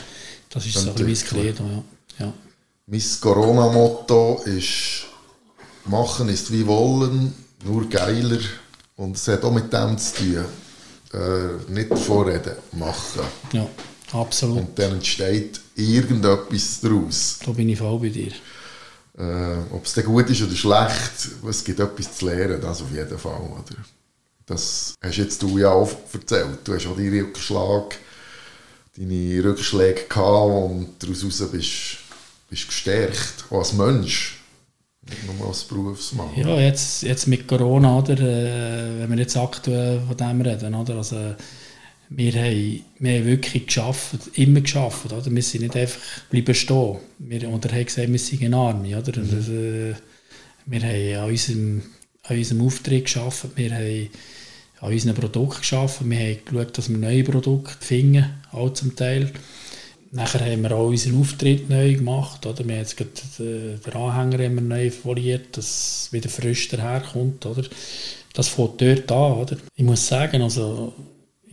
Das ist so ein bisschen mein Credo, ja. ja. Mein Corona-Motto ist «Machen ist wie wollen, nur geiler». Und es hat auch mit dem zu tun. Äh, nicht vorreden, machen. Ja, absolut. Und dann entsteht irgendetwas daraus. Da bin ich voll bei dir. Äh, Ob es dann gut ist oder schlecht, es gibt etwas zu lernen, das auf jeden Fall. Oder? Das hast jetzt du ja auch erzählt. Du hast auch deinen Rückschlag, deine Rückschläge gehabt und daraus bist du gestärkt, auch als Mensch. Nicht nur als Berufsmann. Ja, jetzt, jetzt mit Corona, oder, äh, wenn wir jetzt aktuell von dem reden, oder, also, wir haben, wir haben wirklich geschafft, immer geschafft, oder? Wir sind nicht einfach bleiben stehen. Wir, oder haben gesagt, wir sind in Arme, oder? Mhm. Das, äh, wir haben an unserem, an unserem Auftritt geschafft, wir haben an unseren Produkten geschaffen, wir haben geschaut, dass wir neue Produkte finden, auch zum Teil. Nachher haben wir auch unseren Auftritt neu gemacht. Oder? Wir haben jetzt den, den Anhänger immer neu foliert, dass es wieder frisch daherkommt. Oder? Das fängt dort an. Oder? Ich muss sagen, also,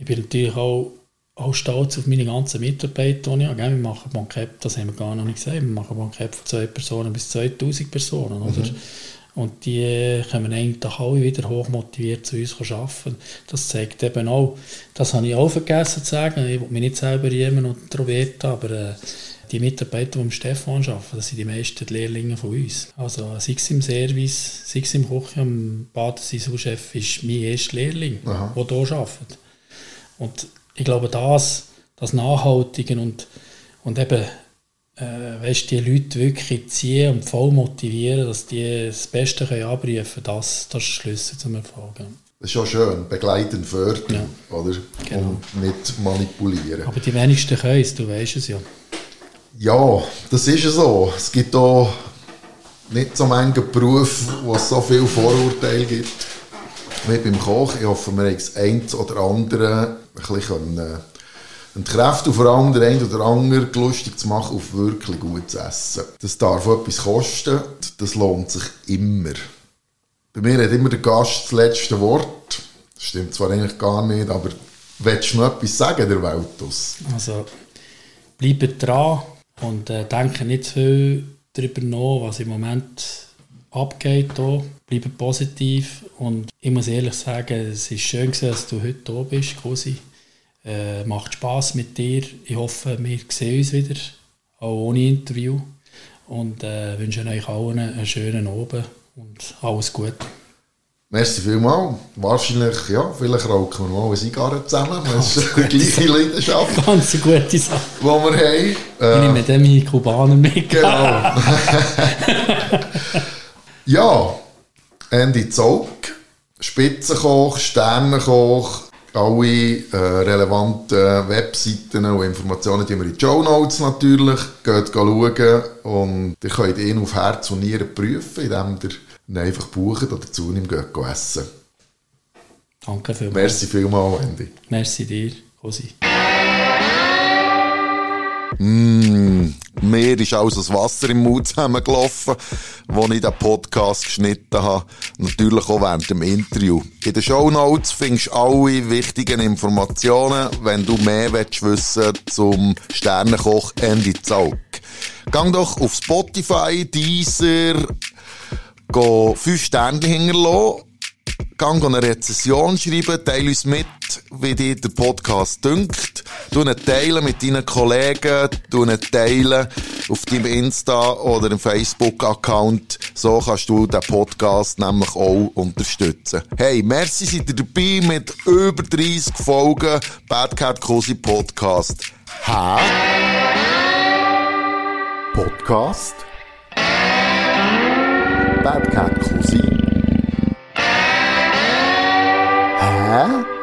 ich bin natürlich auch, auch stolz auf meine ganzen Mitarbeiter, die ich habe. Wir machen Bankett, das haben wir gar noch nicht gesagt, wir machen Bankett von zwei Personen bis 2000 Personen. Oder? Mhm. Und die kommen eigentlich alle wieder hochmotiviert zu uns arbeiten. Das zeigt eben auch, das habe ich auch vergessen zu sagen, ich will mich nicht selber jemand und introvert, aber äh, die Mitarbeiter, die im Stefan arbeiten, das sind die meisten Lehrlinge von uns. Also sei es im Service, sei es im Kochen, am Badesee, Chef ist mein erster Lehrling, Aha. der hier arbeitet. Und ich glaube, das, das Nachhaltige und, und eben äh, weißt, die Leute wirklich ziehen und voll motivieren, dass die das Beste können abrufen können, das, das ist der Schlüssel zum Erfolg. Das ist schon schön, begleiten, fördern, ja. oder? Genau. Und nicht manipulieren. Aber die wenigsten können es, du weißt es ja. Ja, das ist so. Es gibt auch nicht so viele Berufe, wo es so viele Vorurteile gibt wie beim Koch. Ich hoffe, wir haben das eine oder andere ein bisschen und Kräfte und vor allem der eine oder andere lustig zu machen auf wirklich gutes Essen. Das darf etwas kosten, das lohnt sich immer. Bei mir hat immer der Gast das letzte Wort. Das stimmt zwar eigentlich gar nicht, aber willst du noch etwas sagen, der Weltus? Also, bleibt dran und äh, denke nicht zu viel darüber nach, was im Moment abgeht. Hier. Bleibe positiv und ich muss ehrlich sagen, es ist schön, dass du heute hier bist, Cosi. Äh, macht Spaß mit dir. Ich hoffe, wir sehen uns wieder, auch ohne Interview. Und äh, wünsche euch allen einen schönen Abend und alles Gute. Merci vielmals. Wahrscheinlich, ja, vielleicht rauchen wir mal eine Zigarre zusammen. Das ist die gleiche Leidenschaft. Ganz eine gute Sache. Die wir haben. Äh, ich nehme dann meine Kubaner mit. Genau. ja, Andy Zog, Spitzenkoch, Sternenkoch, alle äh, relevanten Webseiten und Informationen, die wir in die Show Notes natürlich. Geht schauen und ihr könnt ihn auf Herz und Nieren prüfen, indem ihr ihn einfach bucht oder zu ihm geht essen. Danke vielmals. Merci vielmals, Andy. Merci dir, Cosi. Mm, mir ist alles das Wasser im Mund zusammengelaufen, als ich den Podcast geschnitten habe. Natürlich auch während dem Interview. In den Show Notes findest du alle wichtigen Informationen, wenn du mehr willst wissen zum Sternenkoch Andy Zaug. Gang doch auf Spotify, Deezer, go 5 Sterne hinterlassen Gang eine Rezession schreiben, teile uns mit, wie dir der Podcast dünkt. Du ihn teilen mit deinen Kollegen, du ihn teilen auf deinem Insta- oder im Facebook-Account. So kannst du den Podcast nämlich auch unterstützen. Hey, merci, seid ihr dabei mit über 30 Folgen Bad Cat Cosi Podcast. Hä? Podcast? Bad Cat Yeah?